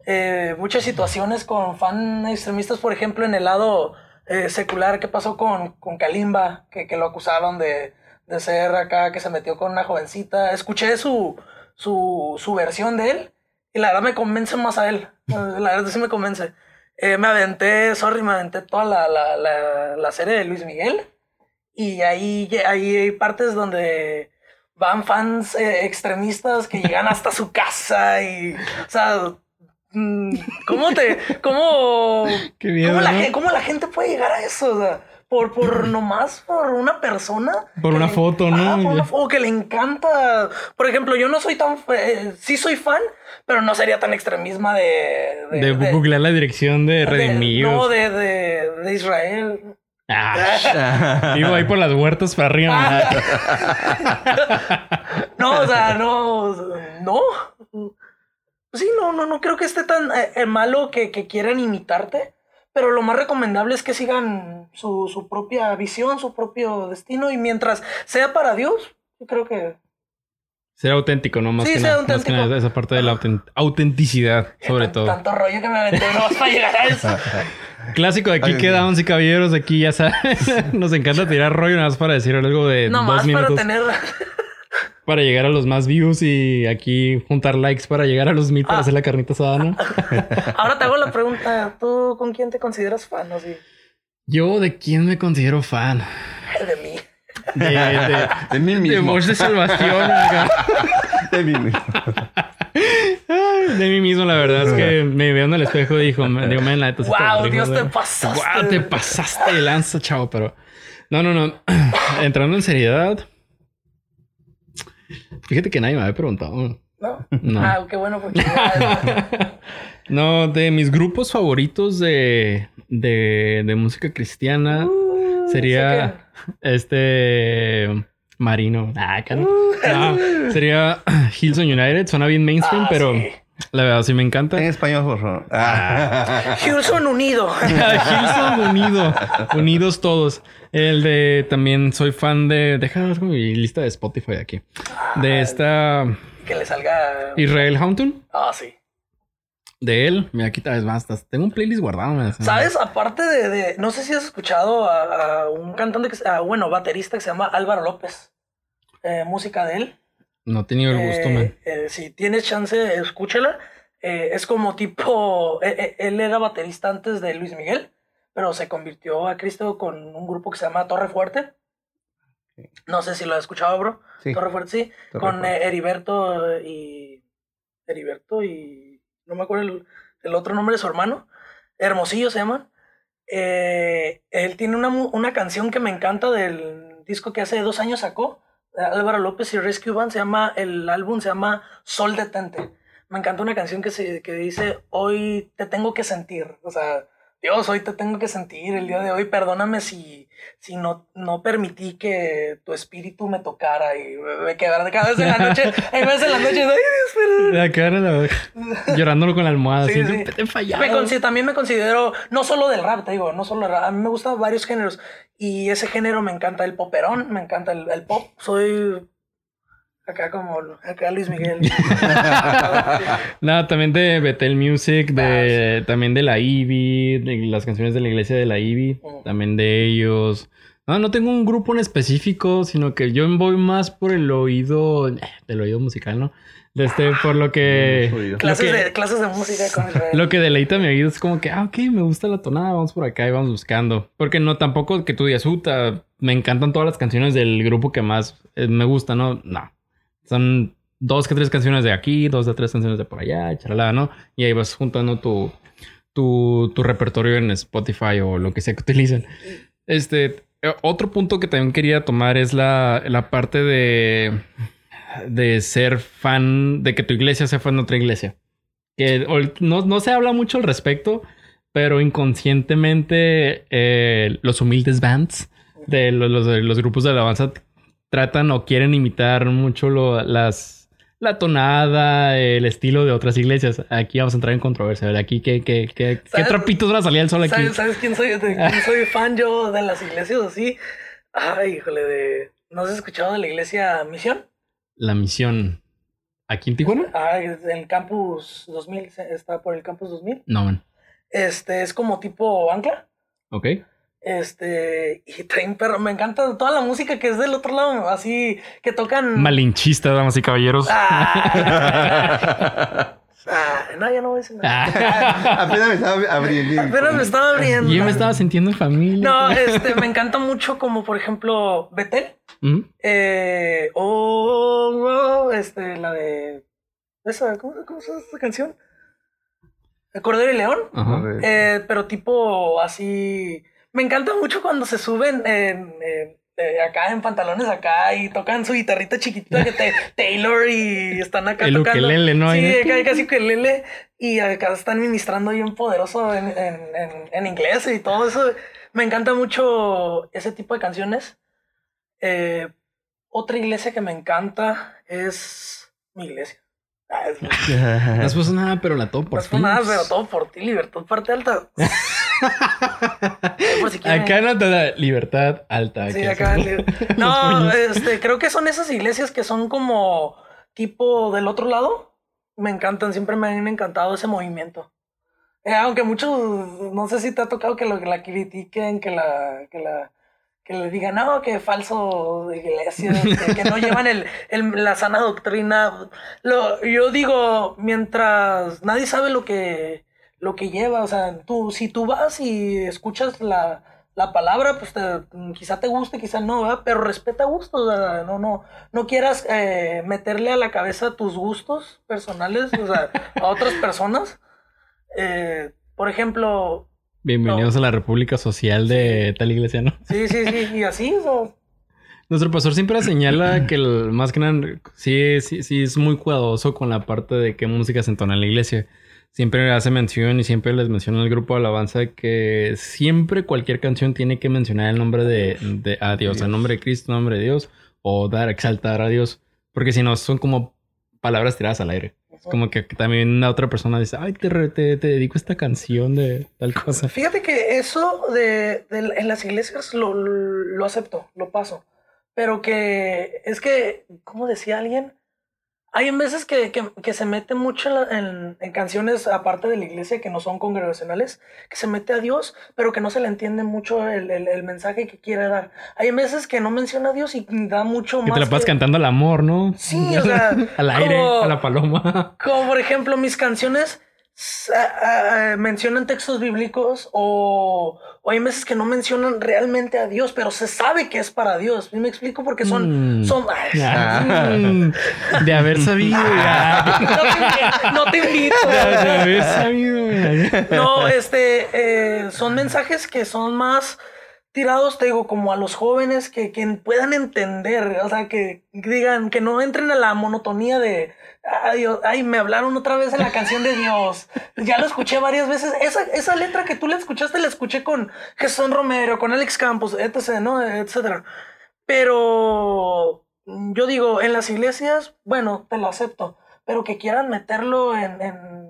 S5: eh, muchas situaciones con fan extremistas, por ejemplo, en el lado eh, secular, ¿qué pasó con, con Kalimba? Que, que lo acusaron de, de ser acá, que se metió con una jovencita. Escuché su, su, su versión de él y la verdad me convence más a él. La verdad sí me convence. Eh, me aventé, sorry, me aventé toda la, la, la, la serie de Luis Miguel. Y ahí, ahí hay partes donde van fans eh, extremistas que llegan hasta su casa y, o sea, ¿cómo te, cómo,
S4: Qué miedo,
S5: cómo la,
S4: ¿no?
S5: gen- cómo la gente puede llegar a eso? O sea, por, por nomás por una persona.
S4: Por una
S5: le-
S4: foto, ¿no?
S5: Ajá, por una
S4: Ya.
S5: fo- o que le encanta. Por ejemplo, yo no soy tan, eh, sí soy fan, pero no sería tan extremismo de,
S4: De, googlear la dirección de Redimidos.
S5: No, de, de, de Israel.
S4: Ah, vivo ahí por las huertas para arriba.
S5: Ah. No, o sea, no, no. Sí, no, no, no creo que esté tan eh, eh, malo que, que quieran imitarte, pero lo más recomendable es que sigan su, su propia visión, su propio destino, y mientras sea para Dios, yo creo que
S4: Ser auténtico, ¿no? Más
S5: Sí,
S4: que
S5: ser
S4: nada. Más que
S5: auténtico.
S4: nada esa parte de la autent- autenticidad, sobre todo.
S5: tanto rollo que me aventé no para llegar a eso.
S4: Clásico de aquí
S6: Ay,
S4: que
S6: Dios.
S4: damas y caballeros, aquí ya saben. Nos encanta tirar rollo nada más para decir algo de
S5: No
S4: dos
S5: más para tener.
S4: Para llegar a los más views y aquí juntar likes para llegar a los mil para
S5: Ah.
S4: hacer la carnita asada, ¿no?
S5: Ahora te hago la pregunta: ¿tú con quién te consideras fan? O sí,
S4: Yo, ¿de quién me considero fan?
S5: de mí.
S4: De, de,
S6: De mí
S4: de
S6: mismo.
S4: Voz de Salvación. acá.
S6: De mí mismo.
S4: De mí mismo, la verdad es que me veo en el espejo y digo, digo, man, la neta
S5: Wow, Dios, te
S4: güey".
S5: pasaste.
S4: Guau, te pasaste de lanza, chavo, pero. No, no, no. Entrando en seriedad. Fíjate que nadie me había preguntado.
S5: ¿No?
S4: No.
S5: Ah, qué bueno, porque.
S4: No, de mis grupos favoritos de, de, de música cristiana
S5: Uh,
S4: sería este Marino. Ah, no. No, sería Hillsong United. Suena bien mainstream,
S5: Ah,
S4: pero
S5: sí.
S4: La verdad sí me encanta.
S6: En español, por favor. Ah.
S5: Houston unido.
S4: Hillsong Unido. Unidos todos. El de también soy fan de. Deja ver mi lista de Spotify aquí. De esta
S5: que le salga.
S4: Israel Haunton.
S5: Ah, sí.
S4: De él. Mira, aquí vez basta. Tengo un playlist guardado. me-
S5: ¿Sabes? Aparte de, de- No sé si has escuchado a, a un cantante que se- a, bueno, baterista que se llama Álvaro López. Eh, música de él.
S4: No he tenido el gusto,
S5: Eh,
S4: man.
S5: eh, si tienes chance, escúchela. Eh, es como tipo. eh, eh, él era baterista antes de Luis Miguel, pero se convirtió a Cristo con un grupo que se llama Torre Fuerte. No sé si lo has escuchado, bro.
S6: Sí.
S5: Torre Fuerte, sí.
S6: Torre
S5: con
S6: Fuerte.
S5: eh, Heriberto y. Heriberto y. No me acuerdo el, el otro nombre de su hermano. Hermosillo se llama. Eh, él tiene una, una canción que me encanta del disco que hace dos años sacó. Álvaro López y Rescue Band se llama, el álbum se llama Sol Detente. Me encanta una canción que, se, que dice, hoy te tengo que sentir. O sea, Dios, hoy te tengo que sentir el día de hoy. Perdóname si, si no, no permití que tu espíritu me tocara y me quedara cada vez en la noche, hay veces en la noche, ay, Dios,
S4: La llorándolo con la almohada.
S5: Sí,
S4: así,
S5: sí.
S4: "Te he fallado".
S5: Me consi- también me considero, no solo del rap, te digo, no solo del rap, a mí me gustan varios géneros y ese género me encanta el poperón, me encanta el, el pop, soy acá como acá Luis Miguel.
S4: No, también de Betel Music, de,
S5: Ah,
S4: también de la Ivy, de las canciones de la iglesia de la Ivy,
S5: Mm.
S4: también de ellos. No, no tengo un grupo en específico, sino que yo voy más por el oído, eh, del oído musical, ¿no? De este, por lo que... Lo
S5: clases,
S4: que-
S5: de, clases de música con.
S4: Lo que deleita mi oído es como que, ah, ok, me gusta la tonada, vamos por acá y vamos buscando. Porque no tampoco que tú digas, puta, me encantan todas las canciones del grupo que más eh, me gusta, ¿no? No. Son dos que tres canciones de aquí, dos de tres canciones de por allá, charalá, ¿no? Y ahí vas juntando tu, tu, tu repertorio en Spotify o lo que sea que utilicen. Este, eh, otro punto que también quería tomar es la, la parte de, de ser fan, de que tu iglesia sea fan de otra iglesia. Que no, no se habla mucho al respecto, pero inconscientemente eh, los humildes bands de los, los- los grupos de alabanza tratan o quieren imitar mucho lo- las, la tonada, el estilo de otras iglesias. Aquí vamos a entrar en controversia. ¿verdad? Aquí, ¿qué, qué, qué, qué trapitos van a salir al sol aquí?
S5: ¿Sabes, sabes quién soy? ¿De quién soy fan yo de las iglesias así? Ay, híjole, de... ¿No has escuchado de la iglesia Misión?
S4: La misión. ¿Aquí en Tijuana?
S5: Ah, el campus 2000, se- está por el campus 2000.
S4: No, man.
S5: Este, es como tipo ancla.
S4: Ok.
S5: Este, y traen perro. Me encanta toda la música que es del otro lado, así que tocan.
S4: Malinchistas, damas y caballeros.
S5: Ah, ah, no, ya no voy a decir nada.
S4: Ah.
S6: Apenas me estaba abriendo.
S5: Apenas me estaba abriendo.
S4: Yo me estaba sintiendo en familia.
S5: No, este, me encanta mucho como por ejemplo Betel.
S4: ¿Mm?
S5: Eh, oh, oh, este, la de. Esa, ¿cómo, cómo se llama esta canción? El Cordero y León.
S4: Ajá.
S5: Eh, pero tipo así. Me encanta mucho cuando se suben en, en- eh, acá en pantalones acá y tocan su guitarrita chiquitita que te, Taylor y están acá
S4: El
S5: tocando.
S4: ukelele, ¿no?
S5: Sí, acá casi ukelele y acá están ministrando bien poderoso en, en, en, en inglés y todo eso. Me encanta mucho ese tipo de canciones. Eh, otra iglesia que me encanta es mi iglesia. Ah, es-
S4: No es por nada, pero la tomo por
S5: no
S4: ti.
S5: nada, pero todo por ti, libertad parte alta. por si quieren.
S4: Acá no te da libertad alta.
S5: Sí,
S4: que
S5: acá.
S4: hacer.
S5: li- No, este, creo que son esas iglesias que son como tipo del otro lado. Me encantan, siempre me han encantado ese movimiento. Eh, aunque muchos, no sé si te ha tocado que, lo, que la critiquen, que la, que la, que le digan, no, que falso de iglesias, que, que no llevan el, el- la sana doctrina. Lo, yo digo, mientras nadie sabe lo que, lo que lleva, o sea, tú, si tú vas y escuchas la, la palabra, pues te- quizá te guste, quizá no, ¿verdad? pero respeta gustos, no, no, no quieras eh, meterle a la cabeza tus gustos personales, o sea, a otras personas. Eh, por ejemplo,
S4: Bienvenidos a la República Social de tal iglesia, ¿no?
S5: sí, sí, sí, y así, o
S4: Nuestro pastor siempre señala que el, más que nada, sí, sí, sí es muy cuidadoso con la parte de qué música se entona en la iglesia. Siempre hace mención y siempre les menciona al grupo de alabanza que siempre cualquier canción tiene que mencionar el nombre de, de a Dios, el nombre de Cristo, el nombre de Dios, o dar, exaltar a Dios, porque si no son como palabras tiradas al aire. Es como que también una otra persona dice, ay, te, te, te dedico esta canción de tal cosa.
S5: Fíjate que eso de, de- en las iglesias lo, lo acepto, lo paso. Pero que es que, como decía alguien, hay veces que, que- que se mete mucho en, la- en- en canciones aparte de la iglesia que no son congregacionales, que se mete a Dios, pero que no se le entiende mucho el, el- el mensaje que quiere dar. Hay veces que no menciona a Dios y da mucho
S4: Que
S5: más.
S4: te la pasas cantando al amor, ¿no?
S5: Sí, o sea,
S4: al aire,
S5: como-
S4: a la paloma.
S5: Como por ejemplo, mis canciones s- a- a- mencionan textos bíblicos o, o hay veces que no mencionan realmente a Dios, pero se sabe que es para Dios. ¿Sí ¿Me explico? Porque son...
S4: Mm.
S5: son
S4: Ah, de haber sabido.
S5: no, te, invi- no te invito.
S4: De, de haber sabido.
S5: No, este, eh, son mensajes que son más tirados, te digo, como a los jóvenes que, que puedan entender, o sea, que digan, que no entren a la monotonía de, ay, ay, me hablaron otra vez en la canción de Dios, ya lo escuché varias veces, esa, esa letra que tú le escuchaste, la escuché con Jesús Romero, con Alex Campos, etc., ¿no? Etcétera. Pero yo digo, en las iglesias, bueno, te lo acepto, pero que quieran meterlo en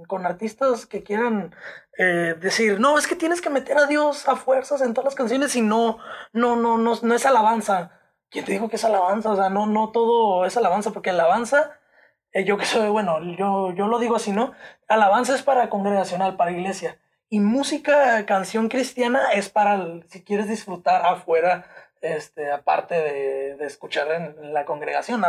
S5: con artistas que quieran eh, decir, no, es que tienes que meter a Dios a fuerzas en todas las canciones y no, no, no, no, no es alabanza. ¿Quién te dijo que es alabanza? O sea, no, no todo es alabanza, porque alabanza, eh, yo que bueno, yo, yo lo digo así, ¿no? Alabanza es para congregacional, para iglesia. Y música, canción cristiana es para, si quieres disfrutar afuera este, aparte de, de escuchar en, la congregación,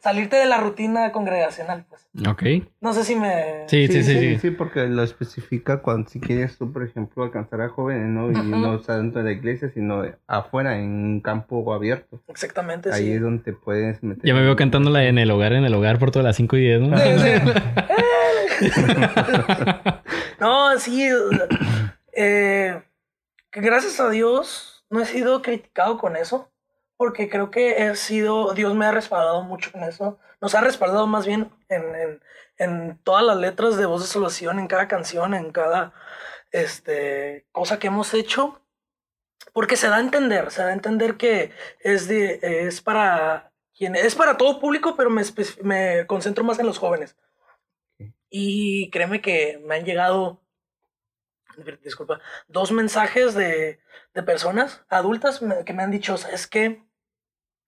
S5: salirte de la rutina congregacional, pues.
S4: Ok.
S5: No sé si me...
S6: Sí, sí, sí, sí, porque lo especifica cuando si quieres tú, por ejemplo, alcanzar a jóvenes, ¿no? Y no estar dentro de la iglesia, sino afuera, en un campo abierto.
S5: Exactamente,
S6: Ahí es donde te puedes meter.
S4: Ya me veo cantándola en el hogar, en el hogar por todas las 5 y 10, ¿no?
S5: no, sí. Eh, gracias a Dios no he sido criticado con eso, porque creo que he sido, Dios me ha respaldado mucho con eso, nos ha respaldado más bien en, en, en todas las letras de voz de salvación, en cada canción, en cada este, cosa que hemos hecho, porque se da a entender, se da a entender que es, de, es para quien es para todo público, pero me, me concentro más en los jóvenes. Y créeme que me han llegado disculpa, dos mensajes de, de personas adultas que me han dicho, ¿sabes qué?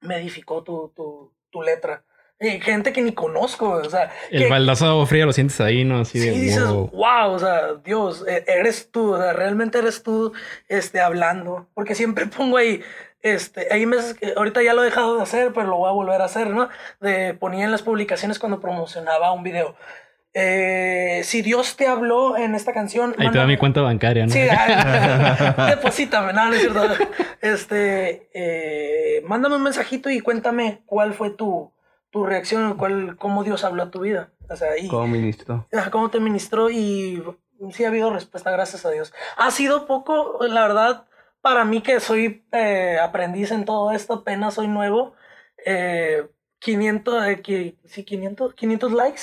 S5: Me edificó tu, tu, tu letra. Y gente que ni conozco, o sea...
S4: El
S5: que,
S4: baldazo frío lo sientes ahí, ¿no?
S5: Así sí, dices, wow. o sea, Dios, e, eres tú, o sea, realmente eres tú, este, hablando. Porque siempre pongo ahí, este, hay meses que ahorita ya lo he dejado de hacer, pero lo voy a volver a hacer, ¿no? De ponía en las publicaciones cuando promocionaba un video. Eh, si Dios te habló en esta canción.
S4: Ahí te da mi cuenta bancaria, ¿no? Sí,
S5: deposítame, no, no es cierto. Este, eh, mándame un mensajito y cuéntame cuál fue tu, tu reacción, cuál, cómo Dios habló a tu vida. O sea, y,
S6: ¿Cómo ministró?
S5: ¿Cómo te ministró? Y sí ha habido respuesta, gracias a Dios. Ha sido poco, la verdad, para mí que soy eh, aprendiz en todo esto, apenas soy nuevo. 500, sí, 500, 500 likes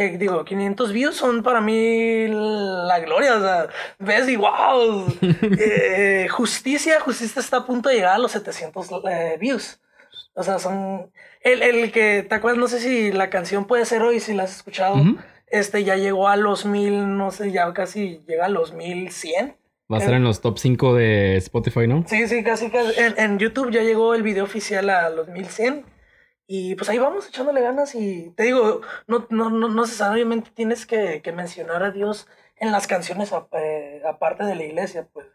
S5: eh, digo, 500 views son para mí la gloria. O sea, ves y wow. Eh, justicia, justicia está a punto de llegar a los 700 eh, views. O sea, son. El, el, que, ¿te acuerdas? No sé si la canción puede ser hoy, si la has escuchado. Este ya llegó a los mil, no sé, ya casi llega a los 1100.
S4: Va a estar en los top 5 de Spotify, ¿no?
S5: Sí, sí, casi, casi. En, en, YouTube ya llegó el video oficial a los 1100. Y pues ahí vamos echándole ganas y te digo, no, no, no, necesariamente tienes que, mencionar a Dios en las canciones eh, aparte de la iglesia, pues.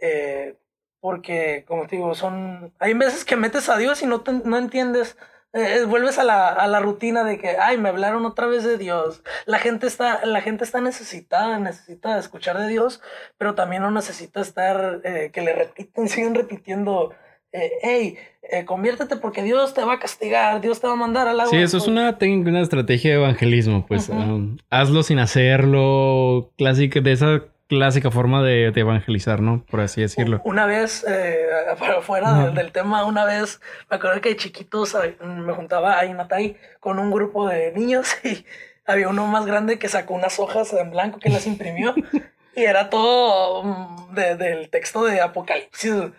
S5: Eh, porque, como te digo, son... Hay veces que metes a Dios y no, no entiendes, eh, vuelves a la, a la, rutina de que, ay, me hablaron otra vez de Dios. La gente, está, la gente está necesitada, necesita escuchar de Dios, pero también no necesita estar, que le repiten, siguen repitiendo eh, hey, eh, conviértete porque Dios te va a castigar, Dios te va a mandar al agua.
S4: Sí, eso es una técnica, una estrategia de evangelismo, pues um, hazlo sin hacerlo, clásica, de esa clásica forma de, evangelizar, ¿no? Por así decirlo.
S5: Una vez, eh, fuera del, tema, una vez me acuerdo que de chiquitos me juntaba ahí en Atay con un grupo de niños y había uno más grande que sacó unas hojas en blanco que las imprimió y era todo mm, del texto de Apocalipsis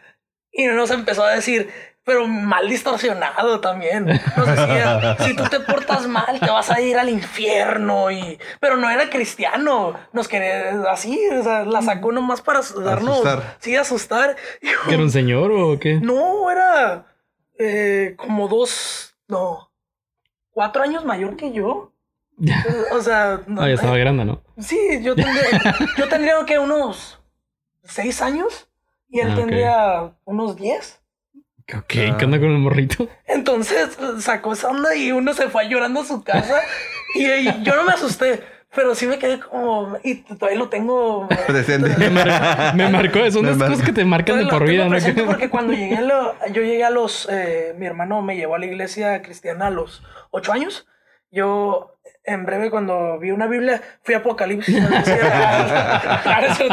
S5: y nos empezó a decir, pero mal distorsionado también. Nos decía, si tú te portas mal, te vas a ir al infierno. Y... Pero no era cristiano. Nos quería así, o sea, la sacó nomás para darnos. Asustar. Sí, asustar.
S4: ¿Era un señor o qué?
S5: No, era eh, como dos, no, cuatro años mayor que yo. O sea,
S4: no, ah, ya estaba grande, ¿no?
S5: Sí, yo tendría, yo tendría que unos seis años. Y él ah, tendría unos 10.
S4: Ok, ¿qué onda con el morrito?
S5: Entonces sacó esa onda y uno se fue llorando a su casa. y, yo no me asusté. Pero sí me quedé como... Y todavía lo tengo...
S6: Presente.
S4: me, marcó. Son las cosas que te marcan de por vida.
S5: ¿no? Porque cuando llegué a lo, yo llegué a los... Eh, mi hermano me llevó a la iglesia cristiana a los 8 años. Yo en breve cuando vi una Biblia fui a Apocalipsis. No, espérate.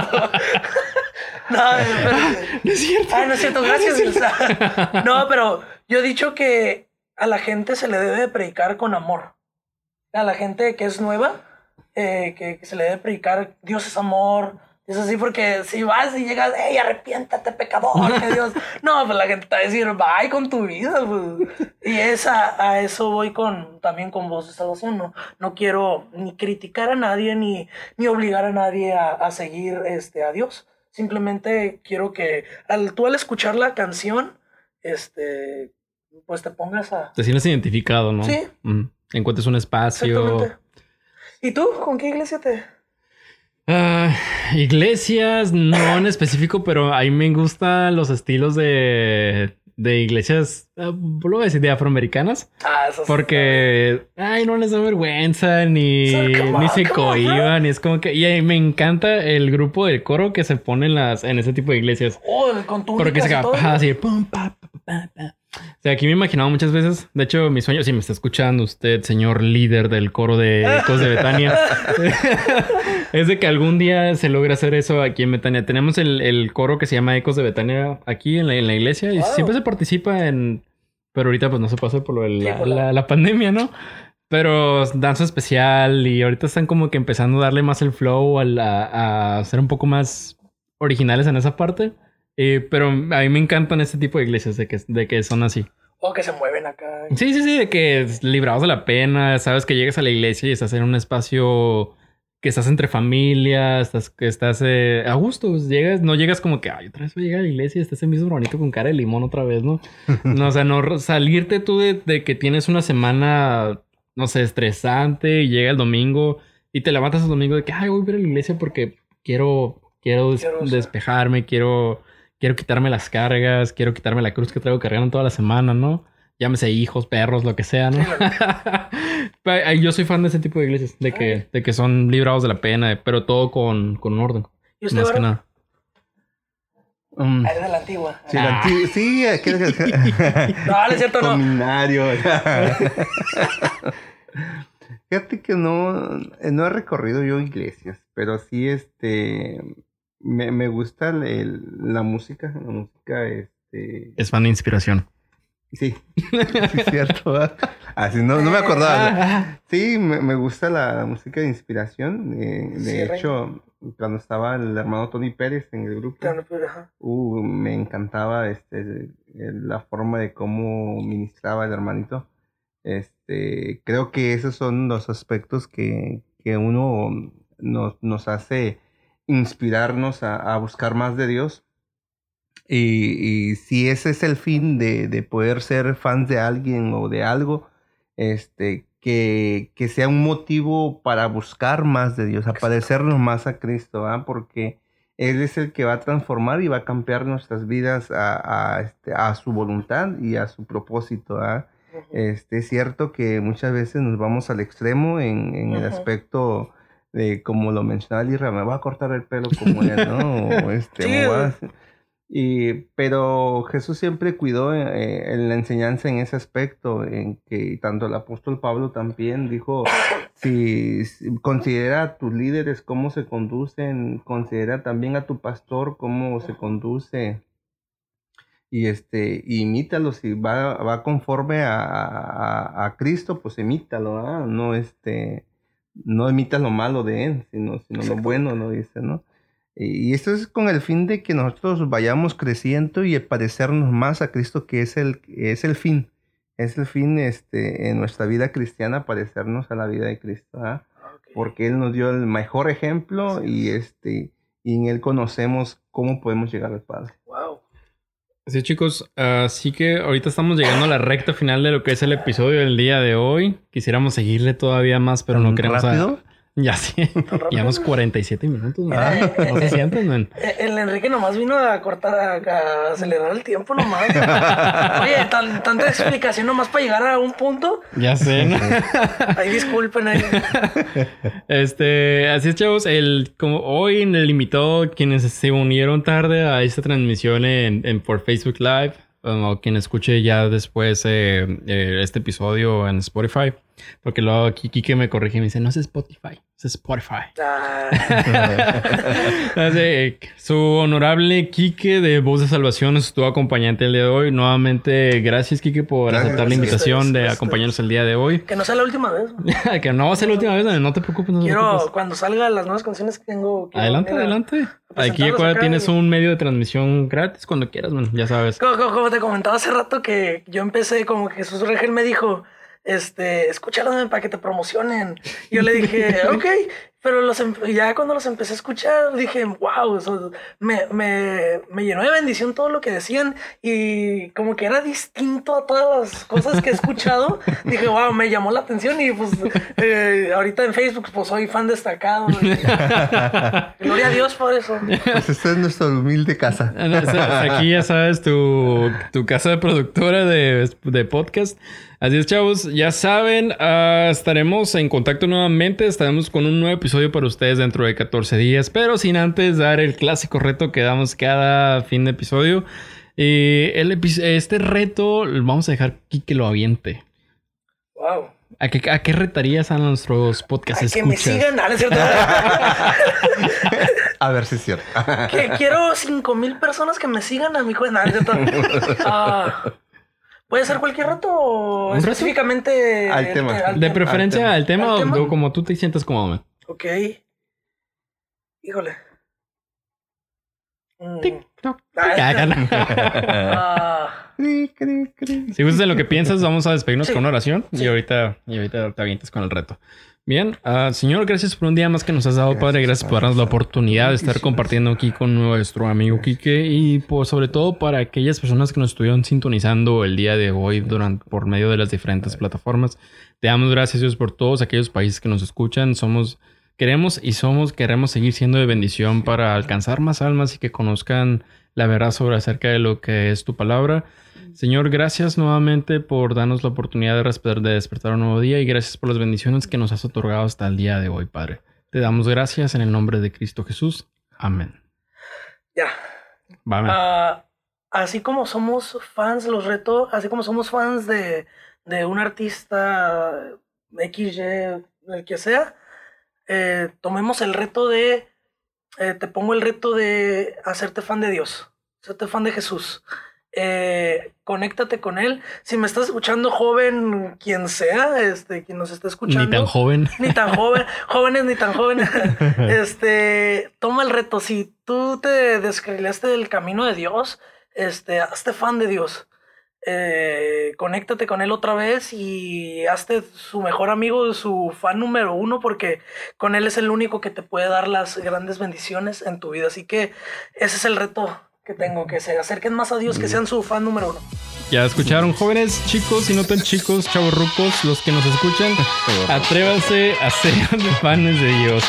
S4: No es cierto.
S5: Ay, no es cierto, gracias. Elsa. No, pero yo he dicho que a la gente se le debe de predicar con amor. A la gente que es nueva, eh, que, que se le debe predicar Dios es amor. Es así porque si vas y llegas, hey, arrepiéntate, pecador, que Dios. No, pues la gente te va a decir, bye con tu vida. Pues. Y esa, a eso voy con, también con voz de salvación. No, no quiero ni criticar a nadie ni, ni obligar a nadie a, a seguir este, a Dios. Simplemente quiero que al, tú al escuchar la canción, este, pues te pongas a...
S4: Te sientes identificado, ¿no?
S5: Sí.
S4: Mm. Encuentres un espacio.
S5: Exactamente. ¿Y tú? ¿Con qué iglesia te...?
S4: Ah, iglesias, no en específico, pero a mí me gustan los estilos de, de iglesias, ah, lo voy a decir, de afroamericanas.
S5: Ah, eso sí.
S4: Porque, ay, no les da vergüenza, ni,
S5: So,
S4: ni
S5: on,
S4: se cohiban, y es como que, y ahí me encanta el grupo de coro que se pone en las, en ese tipo de iglesias.
S5: Oh, con tu
S4: Porque se acaba así, pum, pa, pa, pa, sea, aquí me he imaginado muchas veces. De hecho, mi sueño, si me está escuchando usted, señor líder del coro de Ecos de Betania, es de que algún día se logre hacer eso aquí en Betania. Tenemos el, el coro que se llama Ecos de Betania aquí en la, en la iglesia y
S5: Wow.
S4: siempre se participa en. Pero ahorita, pues no se pasa por lo de la-
S5: la-
S4: la pandemia, ¿no? Pero danza especial y ahorita están como que empezando a darle más el flow a, la- a ser un poco más originales en esa parte. Eh, pero a mí me encantan este tipo de iglesias de que, de que son así.
S5: O que se mueven acá.
S4: Sí, sí, sí, de que es librados de la pena, sabes que llegas a la iglesia y estás en un espacio que estás entre familia, estás, que estás eh, a gusto, pues, llegas, no llegas como que, ay, otra vez voy a llegar a la iglesia y está ese mismo bonito con cara de limón otra vez, ¿no? no, o sea, no salirte tú de, de que tienes una semana, no sé, estresante y llega el domingo y te levantas el domingo de que, ay, voy a ir a la iglesia porque quiero, quiero, des- despejarme, quiero, quiero quitarme las cargas, quiero quitarme la cruz que traigo cargando toda la semana, ¿no? Llámese hijos, perros, lo que sea, ¿no? Pero, Yo soy fan de ese tipo de iglesias, de que, de que son librados de la pena, pero todo con, con un orden,
S5: ¿Y usted,
S4: más que nada.
S6: Mm,
S5: Ah, eres de la antigua.
S6: sí, la anti- sí, aquel
S5: No, no es cierto, no.
S6: Seminario. Fíjate que no, no he recorrido yo iglesias, pero sí este me, me gusta el- el- la música, la música este
S4: Es fan de inspiración.
S6: sí, sí es cierto. ¿verdad? Así no, no me acordaba.
S4: Ah,
S6: Sí, me, me gusta la música de inspiración. eh, de
S5: Sí, Rey.
S6: hecho, cuando estaba el hermano Tony Pérez en el grupo,
S5: Ajá.
S6: Uh, me encantaba este, la forma de cómo ministraba el hermanito. Este, creo que esos son los aspectos que, que uno nos, nos hace inspirarnos a, a buscar más de Dios. Y, y si ese es el fin de, de poder ser fans de alguien o de algo, este, que, que sea un motivo para buscar más de Dios, a parecernos más a Cristo, ¿ah? porque Él es el que va a transformar y va a cambiar nuestras vidas a, a, este, a su voluntad y a su propósito.
S5: Ujú.
S6: Este, es cierto que muchas veces nos vamos al extremo en, en el aspecto de, como lo mencionaba Lira, me va a cortar el pelo como él, ¿no? O este,
S5: Sí,
S6: a- y, pero Jesús siempre cuidó eh, en la enseñanza en ese aspecto, en que tanto el apóstol Pablo también dijo, si, si- considera a tus líderes cómo se conducen, considera también a tu pastor cómo se conduce y este imítalo si va, va conforme a, a, a Cristo pues imítalo ¿ah? no este no imitas lo malo de él sino sino lo bueno lo dice no y esto es con el fin de que nosotros vayamos creciendo y parecernos más a Cristo que es el es el fin es el fin este en nuestra vida cristiana parecernos a la vida de Cristo ¿ah?
S5: Ok.
S6: porque él nos dio el mejor ejemplo y
S5: es.
S6: este y en él conocemos cómo podemos llegar al Padre
S5: Wow.
S4: Sí, chicos, así que ahorita estamos llegando a la recta final de lo que es el episodio del día de hoy. Quisiéramos seguirle todavía más, pero no
S6: ¿Tan
S4: queremos. a-
S6: rápido?
S4: Ya sí. Llevamos 47 minutos. ¿no?
S5: Ah.
S4: No man.
S5: Eh, El Enrique nomás vino a cortar, a, a acelerar el tiempo nomás. Oye, tan- tanta explicación nomás para llegar a un punto.
S4: Ya sé. ¿no?
S5: Ahí disculpen ahí.
S4: Este, así es, chavos. El, como hoy en el invitado, quienes se unieron tarde a esta transmisión en, en- por Facebook Live, o quien escuche ya después eh, eh, este episodio en Spotify. Porque luego aquí Kike me corrige y me dice, no es Spotify, es Spotify.
S5: Ah,
S4: su honorable Quique de Voz de Salvación es tu acompañante el día de hoy. Nuevamente, gracias Quique por
S2: Gracias,
S4: aceptar la invitación
S5: Ustedes,
S4: de
S5: ustedes.
S4: acompañarnos el día de hoy.
S5: que no sea la última vez.
S4: que no va a ser la última vez, no te preocupes. No te
S5: Quiero,
S4: preocupes.
S5: cuando salgan las nuevas canciones que tengo.
S4: Adelante, adelante. Aquí
S5: acá,
S4: tienes un medio de transmisión gratis cuando quieras, man, ya sabes.
S5: Como, como- como te comentaba hace rato que yo empecé, como que Jesús Regel me dijo, este, escúchalos men, para que te promocionen. Y yo le dije, ok, pero los em- ya cuando los empecé a escuchar, dije, wow, eso me, me, me llenó de bendición todo lo que decían y como que era distinto a todas las cosas que he escuchado. dije, wow, me llamó la atención y pues eh, ahorita en Facebook pues soy fan destacado. Gloria a Dios por eso.
S6: Pues esta es nuestra humilde casa.
S4: Ah, Aquí ya sabes tu, tu casa de productora de, de podcast. Así es, chavos. Ya saben, ah, estaremos en contacto nuevamente. Estaremos con un nuevo episodio para ustedes dentro de 14 días. Pero sin antes dar el clásico reto que damos cada fin de episodio. El epi- este reto lo vamos a dejar aquí que lo aviente.
S5: Wow.
S4: ¿A qué, a qué retarías a nuestros podcast
S5: Ay, que me sigan, no es cierto.
S6: A ver si es cierto.
S5: que quiero cinco mil personas que me sigan a mi cuenta. No, no es cierto. Ah, ¿Puede ser cualquier reto o
S4: ¿Un reto?
S5: específicamente
S6: Al tema.
S4: De preferencia al tema,
S5: ¿Al
S4: o-
S5: tema?
S4: o como tú te sientas cómodo. man.
S5: Ok. Híjole. Mm.
S4: Tic-toc.
S5: Ah, ah.
S4: Si gustas de lo que piensas, vamos a despedirnos
S5: Sí.
S4: con una oración y ahorita, y ahorita te avientes con el reto. Bien, ah, Señor, gracias por un día más que nos has dado,
S6: Gracias,
S4: Padre. Gracias por darnos la oportunidad de estar compartiendo aquí con nuestro amigo Quique y por, sobre todo para aquellas personas que nos estuvieron sintonizando el día de hoy durante, por medio de las diferentes plataformas. Te damos gracias, Dios, por todos aquellos países que nos escuchan. Somos, queremos y somos, queremos seguir siendo de bendición para alcanzar más almas y que conozcan la verdad sobre acerca de lo que es tu palabra. Señor, gracias nuevamente por darnos la oportunidad de, respetar- de despertar un nuevo día y gracias por las bendiciones que nos has otorgado hasta el día de hoy, Padre. Te damos gracias en el nombre de Cristo Jesús. Amén.
S5: ya.
S4: Va, amén.
S5: Ah, así como somos fans, los reto, así como somos fans de, de un artista XY, el que sea, eh, tomemos el reto de, eh, te pongo el reto de hacerte fan de Dios, hacerte fan de Jesús. Eh, conéctate con él. Si me estás escuchando joven, quien sea, este, quien nos esté escuchando.
S4: Ni tan joven.
S5: Ni tan joven, jóvenes ni tan jóvenes. Este, toma el reto. Si tú te descarrilaste del camino de Dios, este, hazte fan de Dios. Eh, conéctate con él otra vez y hazte su mejor amigo, su fan número uno, porque con él es el único que te puede dar las grandes bendiciones en tu vida. Así que ese es el reto que tengo, que se acerquen más a Dios, que sean su fan número uno.
S4: Ya escucharon, jóvenes, chicos y no tan chicos, chavos rucos, los que nos escuchan, atrévanse a ser fans de Dios.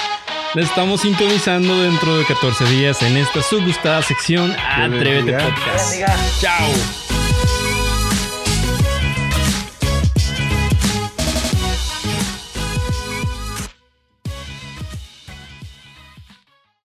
S4: Les estamos sintonizando dentro de 14 días en esta su gustada sección. Atrévete Podcast. Chao.